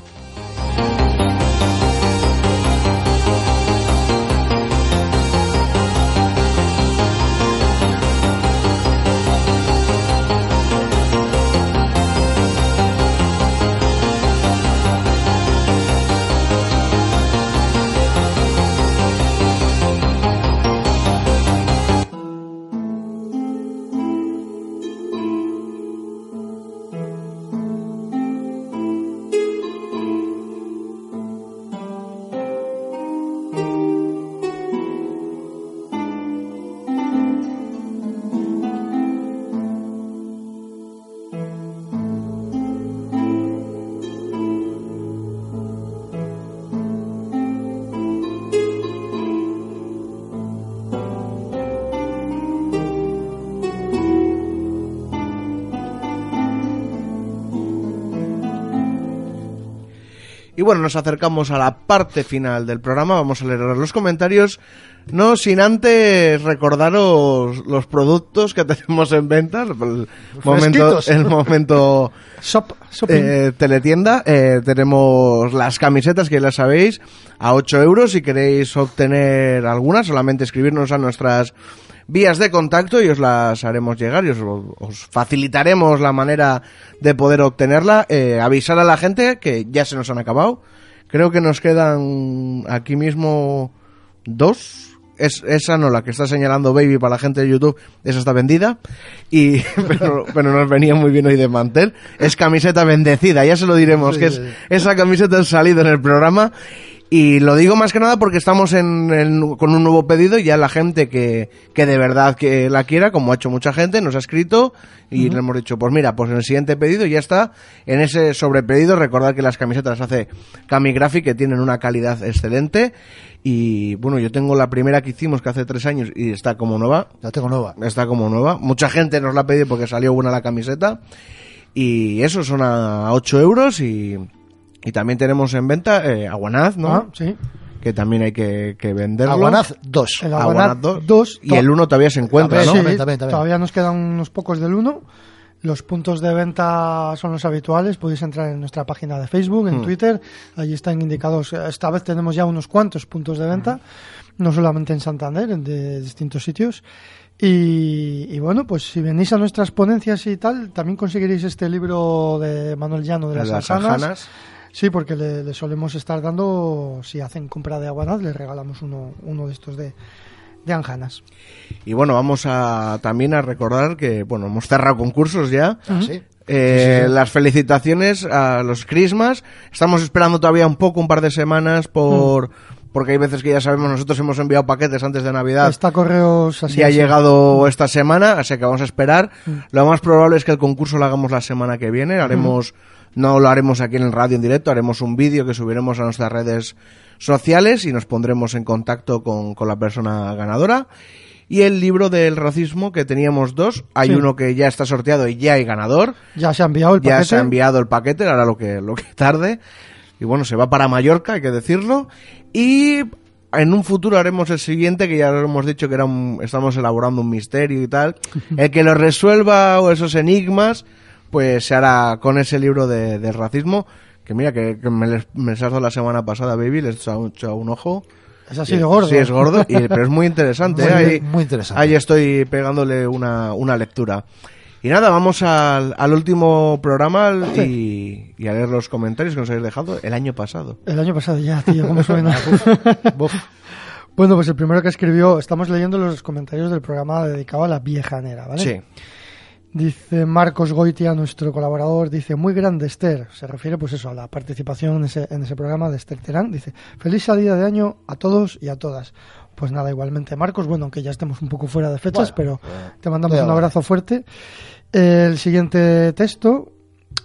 Bueno, nos acercamos a la parte final del programa. Vamos a leer los comentarios. No sin antes recordaros los productos que tenemos en venta. El momento, el momento Shop, eh, teletienda. Eh, tenemos las camisetas que ya las sabéis a 8 euros. Si queréis obtener algunas, solamente escribirnos a nuestras vías de contacto y os las haremos llegar y os, os facilitaremos la manera de poder obtenerla. Eh, avisar a la gente que ya se nos han acabado. Creo que nos quedan aquí mismo dos. Es, esa no, la que está señalando Baby para la gente de YouTube, esa está vendida. Y, pero, pero nos venía muy bien hoy de mantel. Es camiseta bendecida, ya se lo diremos, Sí, que es, sí. esa camiseta ha salido en el programa. Y lo digo más que nada porque estamos en, en- con un nuevo pedido y ya la gente que, que de verdad que la quiera, como ha hecho mucha gente, nos ha escrito y le hemos dicho, pues mira, pues en el siguiente pedido ya está. En ese sobrepedido, recordad que las camisetas las hace Camigraphic, que tienen una calidad excelente. Y bueno, yo tengo la primera que hicimos que hace tres años y está como nueva. La tengo nueva. Está como nueva. Mucha gente nos la ha pedido porque salió buena la camiseta. Y eso son a 8 euros y, y también tenemos en venta eh, Aguanaz, ¿no? Ah, sí. Que también hay que, que venderlo. Aguanaz 2. El Aguanaz Aguanaz dos. 2. Y el 1 todavía se encuentra, ¿no? Sí, También, también, también. todavía nos quedan unos pocos del 1. Los puntos de venta son los habituales. Podéis entrar en nuestra página de Facebook, en Hmm. Twitter. Allí están indicados. Esta vez tenemos ya unos cuantos puntos de venta, no solamente en Santander, en de distintos sitios. Y, y bueno, pues si venís a nuestras ponencias y tal, también conseguiréis este libro de Manuel Llano de De las, las Aljanas. Sí, porque le, le solemos estar dando, si hacen compra de Aguanaz, les regalamos uno, uno de estos de, de Anjanas. Y bueno, vamos a también a recordar que, bueno, hemos cerrado concursos ya. Ah, sí. Eh, Sí, sí, sí. Las felicitaciones a los Christmas. Estamos esperando todavía un poco, un par de semanas, por porque hay veces que ya sabemos, nosotros hemos enviado paquetes antes de Navidad. Está correos así. y ha así. llegado esta semana, así que vamos a esperar. Lo más probable es que el concurso lo hagamos la semana que viene. Haremos, no lo haremos aquí en el radio en directo, haremos un vídeo que subiremos a nuestras redes sociales y nos pondremos en contacto con, con la persona ganadora. Y el libro del racismo, que teníamos dos. Hay Sí. uno que ya está sorteado y ya hay ganador. Ya se ha enviado el Ya paquete. se ha enviado el paquete, ahora lo que, lo que tarde. Y bueno, se va para Mallorca, hay que decirlo. Y en un futuro haremos el siguiente, que ya lo hemos dicho que era un, estamos elaborando un misterio y tal. El que lo resuelva o esos enigmas, pues se hará con ese libro de, racismo. Que mira, que, que me, les- me les has dado la semana pasada, baby, les he echado, un- ojo. Es así de gordo. Sí, es gordo, y- pero es muy interesante. Muy ¿eh? Ahí- muy interesante. Ahí estoy pegándole una, una lectura. Y nada, vamos al, al último programa y a leer los comentarios que nos habéis dejado el año pasado. El año pasado ya, tío, ¿cómo suena? bueno, pues el primero que escribió, estamos leyendo los comentarios del programa dedicado a la viejanera, ¿vale? Sí. Dice Marcos Goitia, nuestro colaborador, dice, muy grande Esther, se refiere pues eso, a la participación en ese, en ese programa de Esther Terán, dice, feliz salida de año a todos y a todas. Pues nada, igualmente Marcos, bueno, aunque ya estemos un poco fuera de fechas, pero te mandamos un abrazo fuerte. El siguiente texto,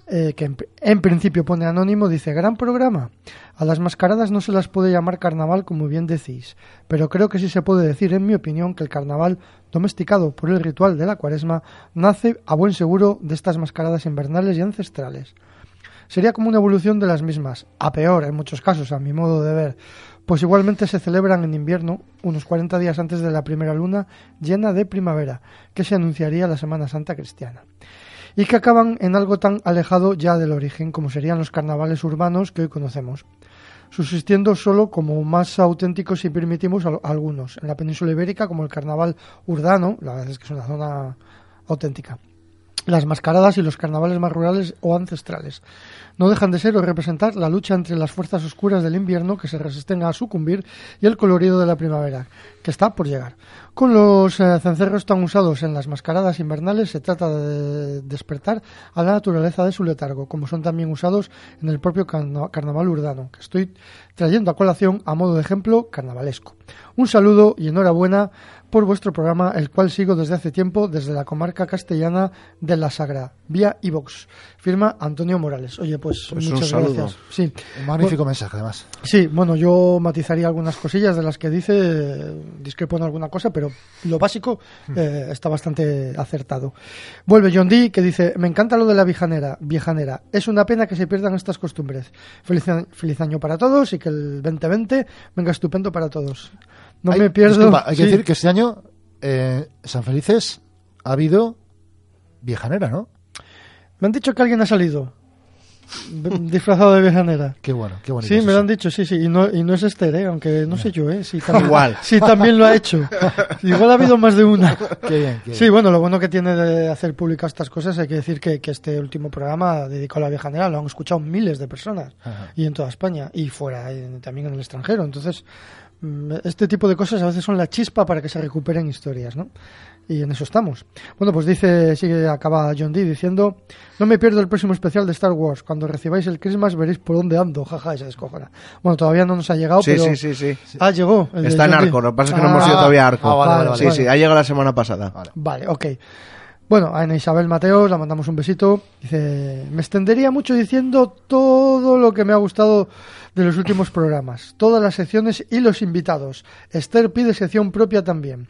eh, que en, en principio pone anónimo, dice, gran programa. A las mascaradas no se las puede llamar carnaval como bien decís, pero creo que sí se puede decir, en mi opinión, que el carnaval, domesticado por el ritual de la cuaresma, nace a buen seguro de estas mascaradas invernales y ancestrales. Sería como una evolución de las mismas, a peor en muchos casos, a mi modo de ver, pues igualmente se celebran en invierno, unos 40 días antes de la primera luna llena de primavera, que se anunciaría la Semana Santa cristiana y que acaban en algo tan alejado ya del origen como serían los carnavales urbanos que hoy conocemos, subsistiendo solo como más auténticos si permitimos al- algunos, en la península ibérica como el carnaval urdano, la verdad es que es una zona auténtica, las mascaradas y los carnavales más rurales o ancestrales. No dejan de ser o representar la lucha entre las fuerzas oscuras del invierno que se resisten a sucumbir y el colorido de la primavera, que está por llegar. Con los eh, cencerros tan usados en las mascaradas invernales se trata de despertar a la naturaleza de su letargo, como son también usados en el propio carna- carnaval urdano, que estoy trayendo a colación a modo de ejemplo carnavalesco. Un saludo y enhorabuena por vuestro programa, el cual sigo desde hace tiempo desde la comarca castellana de La Sagra, vía iVox. Firma Antonio Morales. Oye, pues, Pues un muchas saludo. gracias. Sí. Un magnífico mensaje, además. Sí, bueno, yo matizaría algunas cosillas de las que dice, discrepo en alguna cosa, pero lo básico eh, está bastante acertado. Vuelve John Dee, que dice, me encanta lo de la viejanera, viejanera. Es una pena que se pierdan estas costumbres. Feliz, feliz año para todos y que el 2020 venga estupendo para todos. No Hay- me pierdo... disculpa, hay que decir que este año eh, San Felices ha habido viejanera, ¿no? Me han dicho que alguien ha salido disfrazado de viejanera. Qué bueno, qué bonito. Sí, me lo han dicho, sí, sí, y no, y no es Esther, ¿eh? aunque no sé yo, ¿eh? Si también, Igual. Si también lo ha hecho. Igual ha habido más de una. Qué bien, qué Sí, bien. bueno, lo bueno que tiene de hacer pública estas cosas, hay que decir que, que este último programa dedicado a la viejanera lo han escuchado miles de personas, Ajá. y en toda España, y fuera, y también en el extranjero. Entonces, mm, este tipo de cosas a veces son la chispa para que se recuperen historias, ¿no? Y en eso estamos. Bueno, pues dice, sigue, acaba John Dee diciendo, no me pierdo el próximo especial de Star Wars. Cuando recibáis el Christmas veréis por dónde ando. Jaja, se descojona. Bueno, todavía no nos ha llegado, Sí, pero... sí, sí, sí. Ah, llegó. el Está en arco, lo que pasa es que no Ah, hemos ido todavía a arco. ah, vale, vale, vale, sí, vale. sí, ha llegado la semana pasada. Vale, ok. Bueno, a Ana Isabel Mateos la mandamos un besito. Dice, me extendería mucho diciendo todo lo que me ha gustado de los últimos programas, todas las secciones y los invitados. Esther pide sección propia también.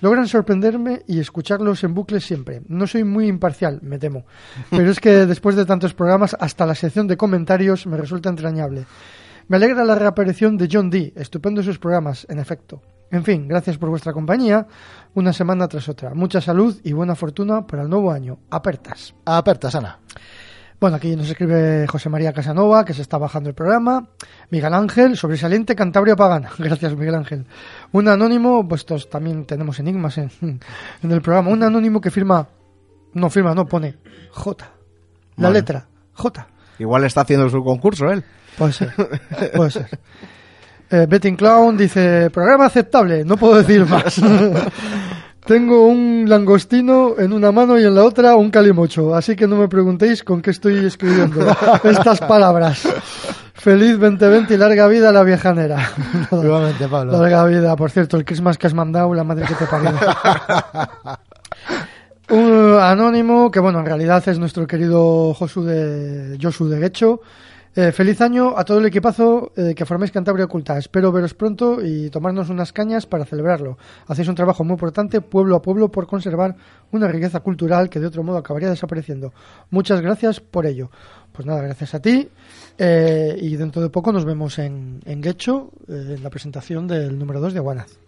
Logran sorprenderme y escucharlos en bucle siempre. No soy muy imparcial, me temo. Pero es que después de tantos programas, hasta la sección de comentarios me resulta entrañable. Me alegra la reaparición de John Dee. Estupendo sus programas, en efecto. En fin, gracias por vuestra compañía, una semana tras otra. Mucha salud y buena fortuna para el nuevo año. Apertas. Apertas, Ana. Bueno, aquí nos escribe José María Casanova, que se está bajando el programa. Miguel Ángel, sobresaliente Cantabria Pagana. Gracias, Miguel Ángel. Un anónimo, pues estos también tenemos enigmas en, en el programa. Un anónimo que firma, no firma, no, pone J. La letra, J. Igual está haciendo su concurso él. Puede ser, puede ser. Eh, Betting Clown dice, programa aceptable, no puedo decir más. Tengo un langostino en una mano y en la otra un calimocho, así que no me preguntéis con qué estoy escribiendo estas palabras. Feliz 2020 y larga vida a la viejanera. Igualmente, Pablo. Larga vida, por cierto, el Christmas que has mandado, la madre que te parió. Un anónimo, que bueno, en realidad es nuestro querido Josu de, Josu de Guecho, Eh, feliz año a todo el equipazo eh, que formáis Cantabria Oculta. Espero veros pronto y tomarnos unas cañas para celebrarlo. Hacéis un trabajo muy importante pueblo a pueblo por conservar una riqueza cultural que de otro modo acabaría desapareciendo. Muchas gracias por ello. Pues nada, gracias a ti. Eh, y dentro de poco nos vemos en, en Guecho, eh, en la presentación del número 2 de Aguanaz.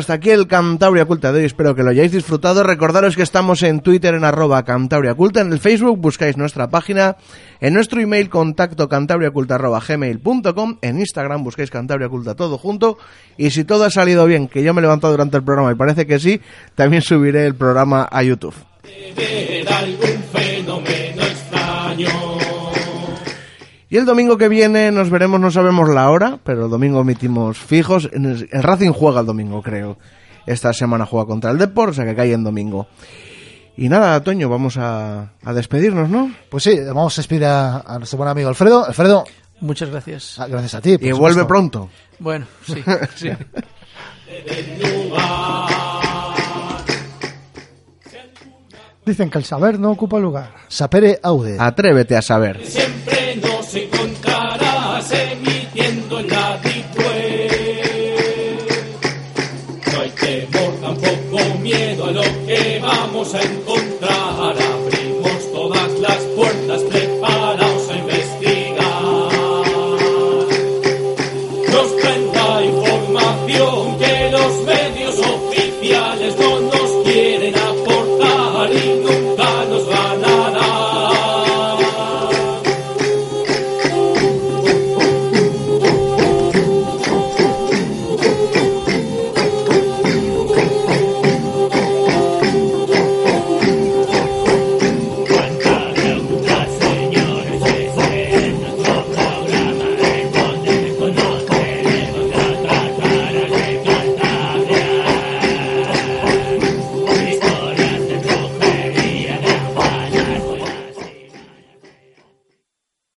Hasta aquí el Cantabria Culta de hoy. Espero que lo hayáis disfrutado. Recordaros que estamos en Twitter en arroba Cantabria Culta. En el Facebook buscáis nuestra página. En nuestro email contacto cantabriaculta arroba gmail.com. En Instagram buscáis Cantabria Culta todo junto. Y si todo ha salido bien, que yo me he levantado durante el programa y parece que sí, también subiré el programa a YouTube. Y el domingo que viene nos veremos, no sabemos la hora, pero el domingo emitimos fijos. En El Racing juega el domingo, creo. Esta semana juega contra el Depor, o sea que cae en domingo. Y nada, Toño, vamos a, a despedirnos, ¿no? Pues sí, vamos a despedir a, a nuestro buen amigo Alfredo. Alfredo, Muchas gracias. ah, gracias a ti. Y supuesto. vuelve pronto. Bueno, sí, sí. Dicen que el saber no ocupa lugar. Sapere Aude. Atrévete a saber. Siempre lo que vamos a encontrar.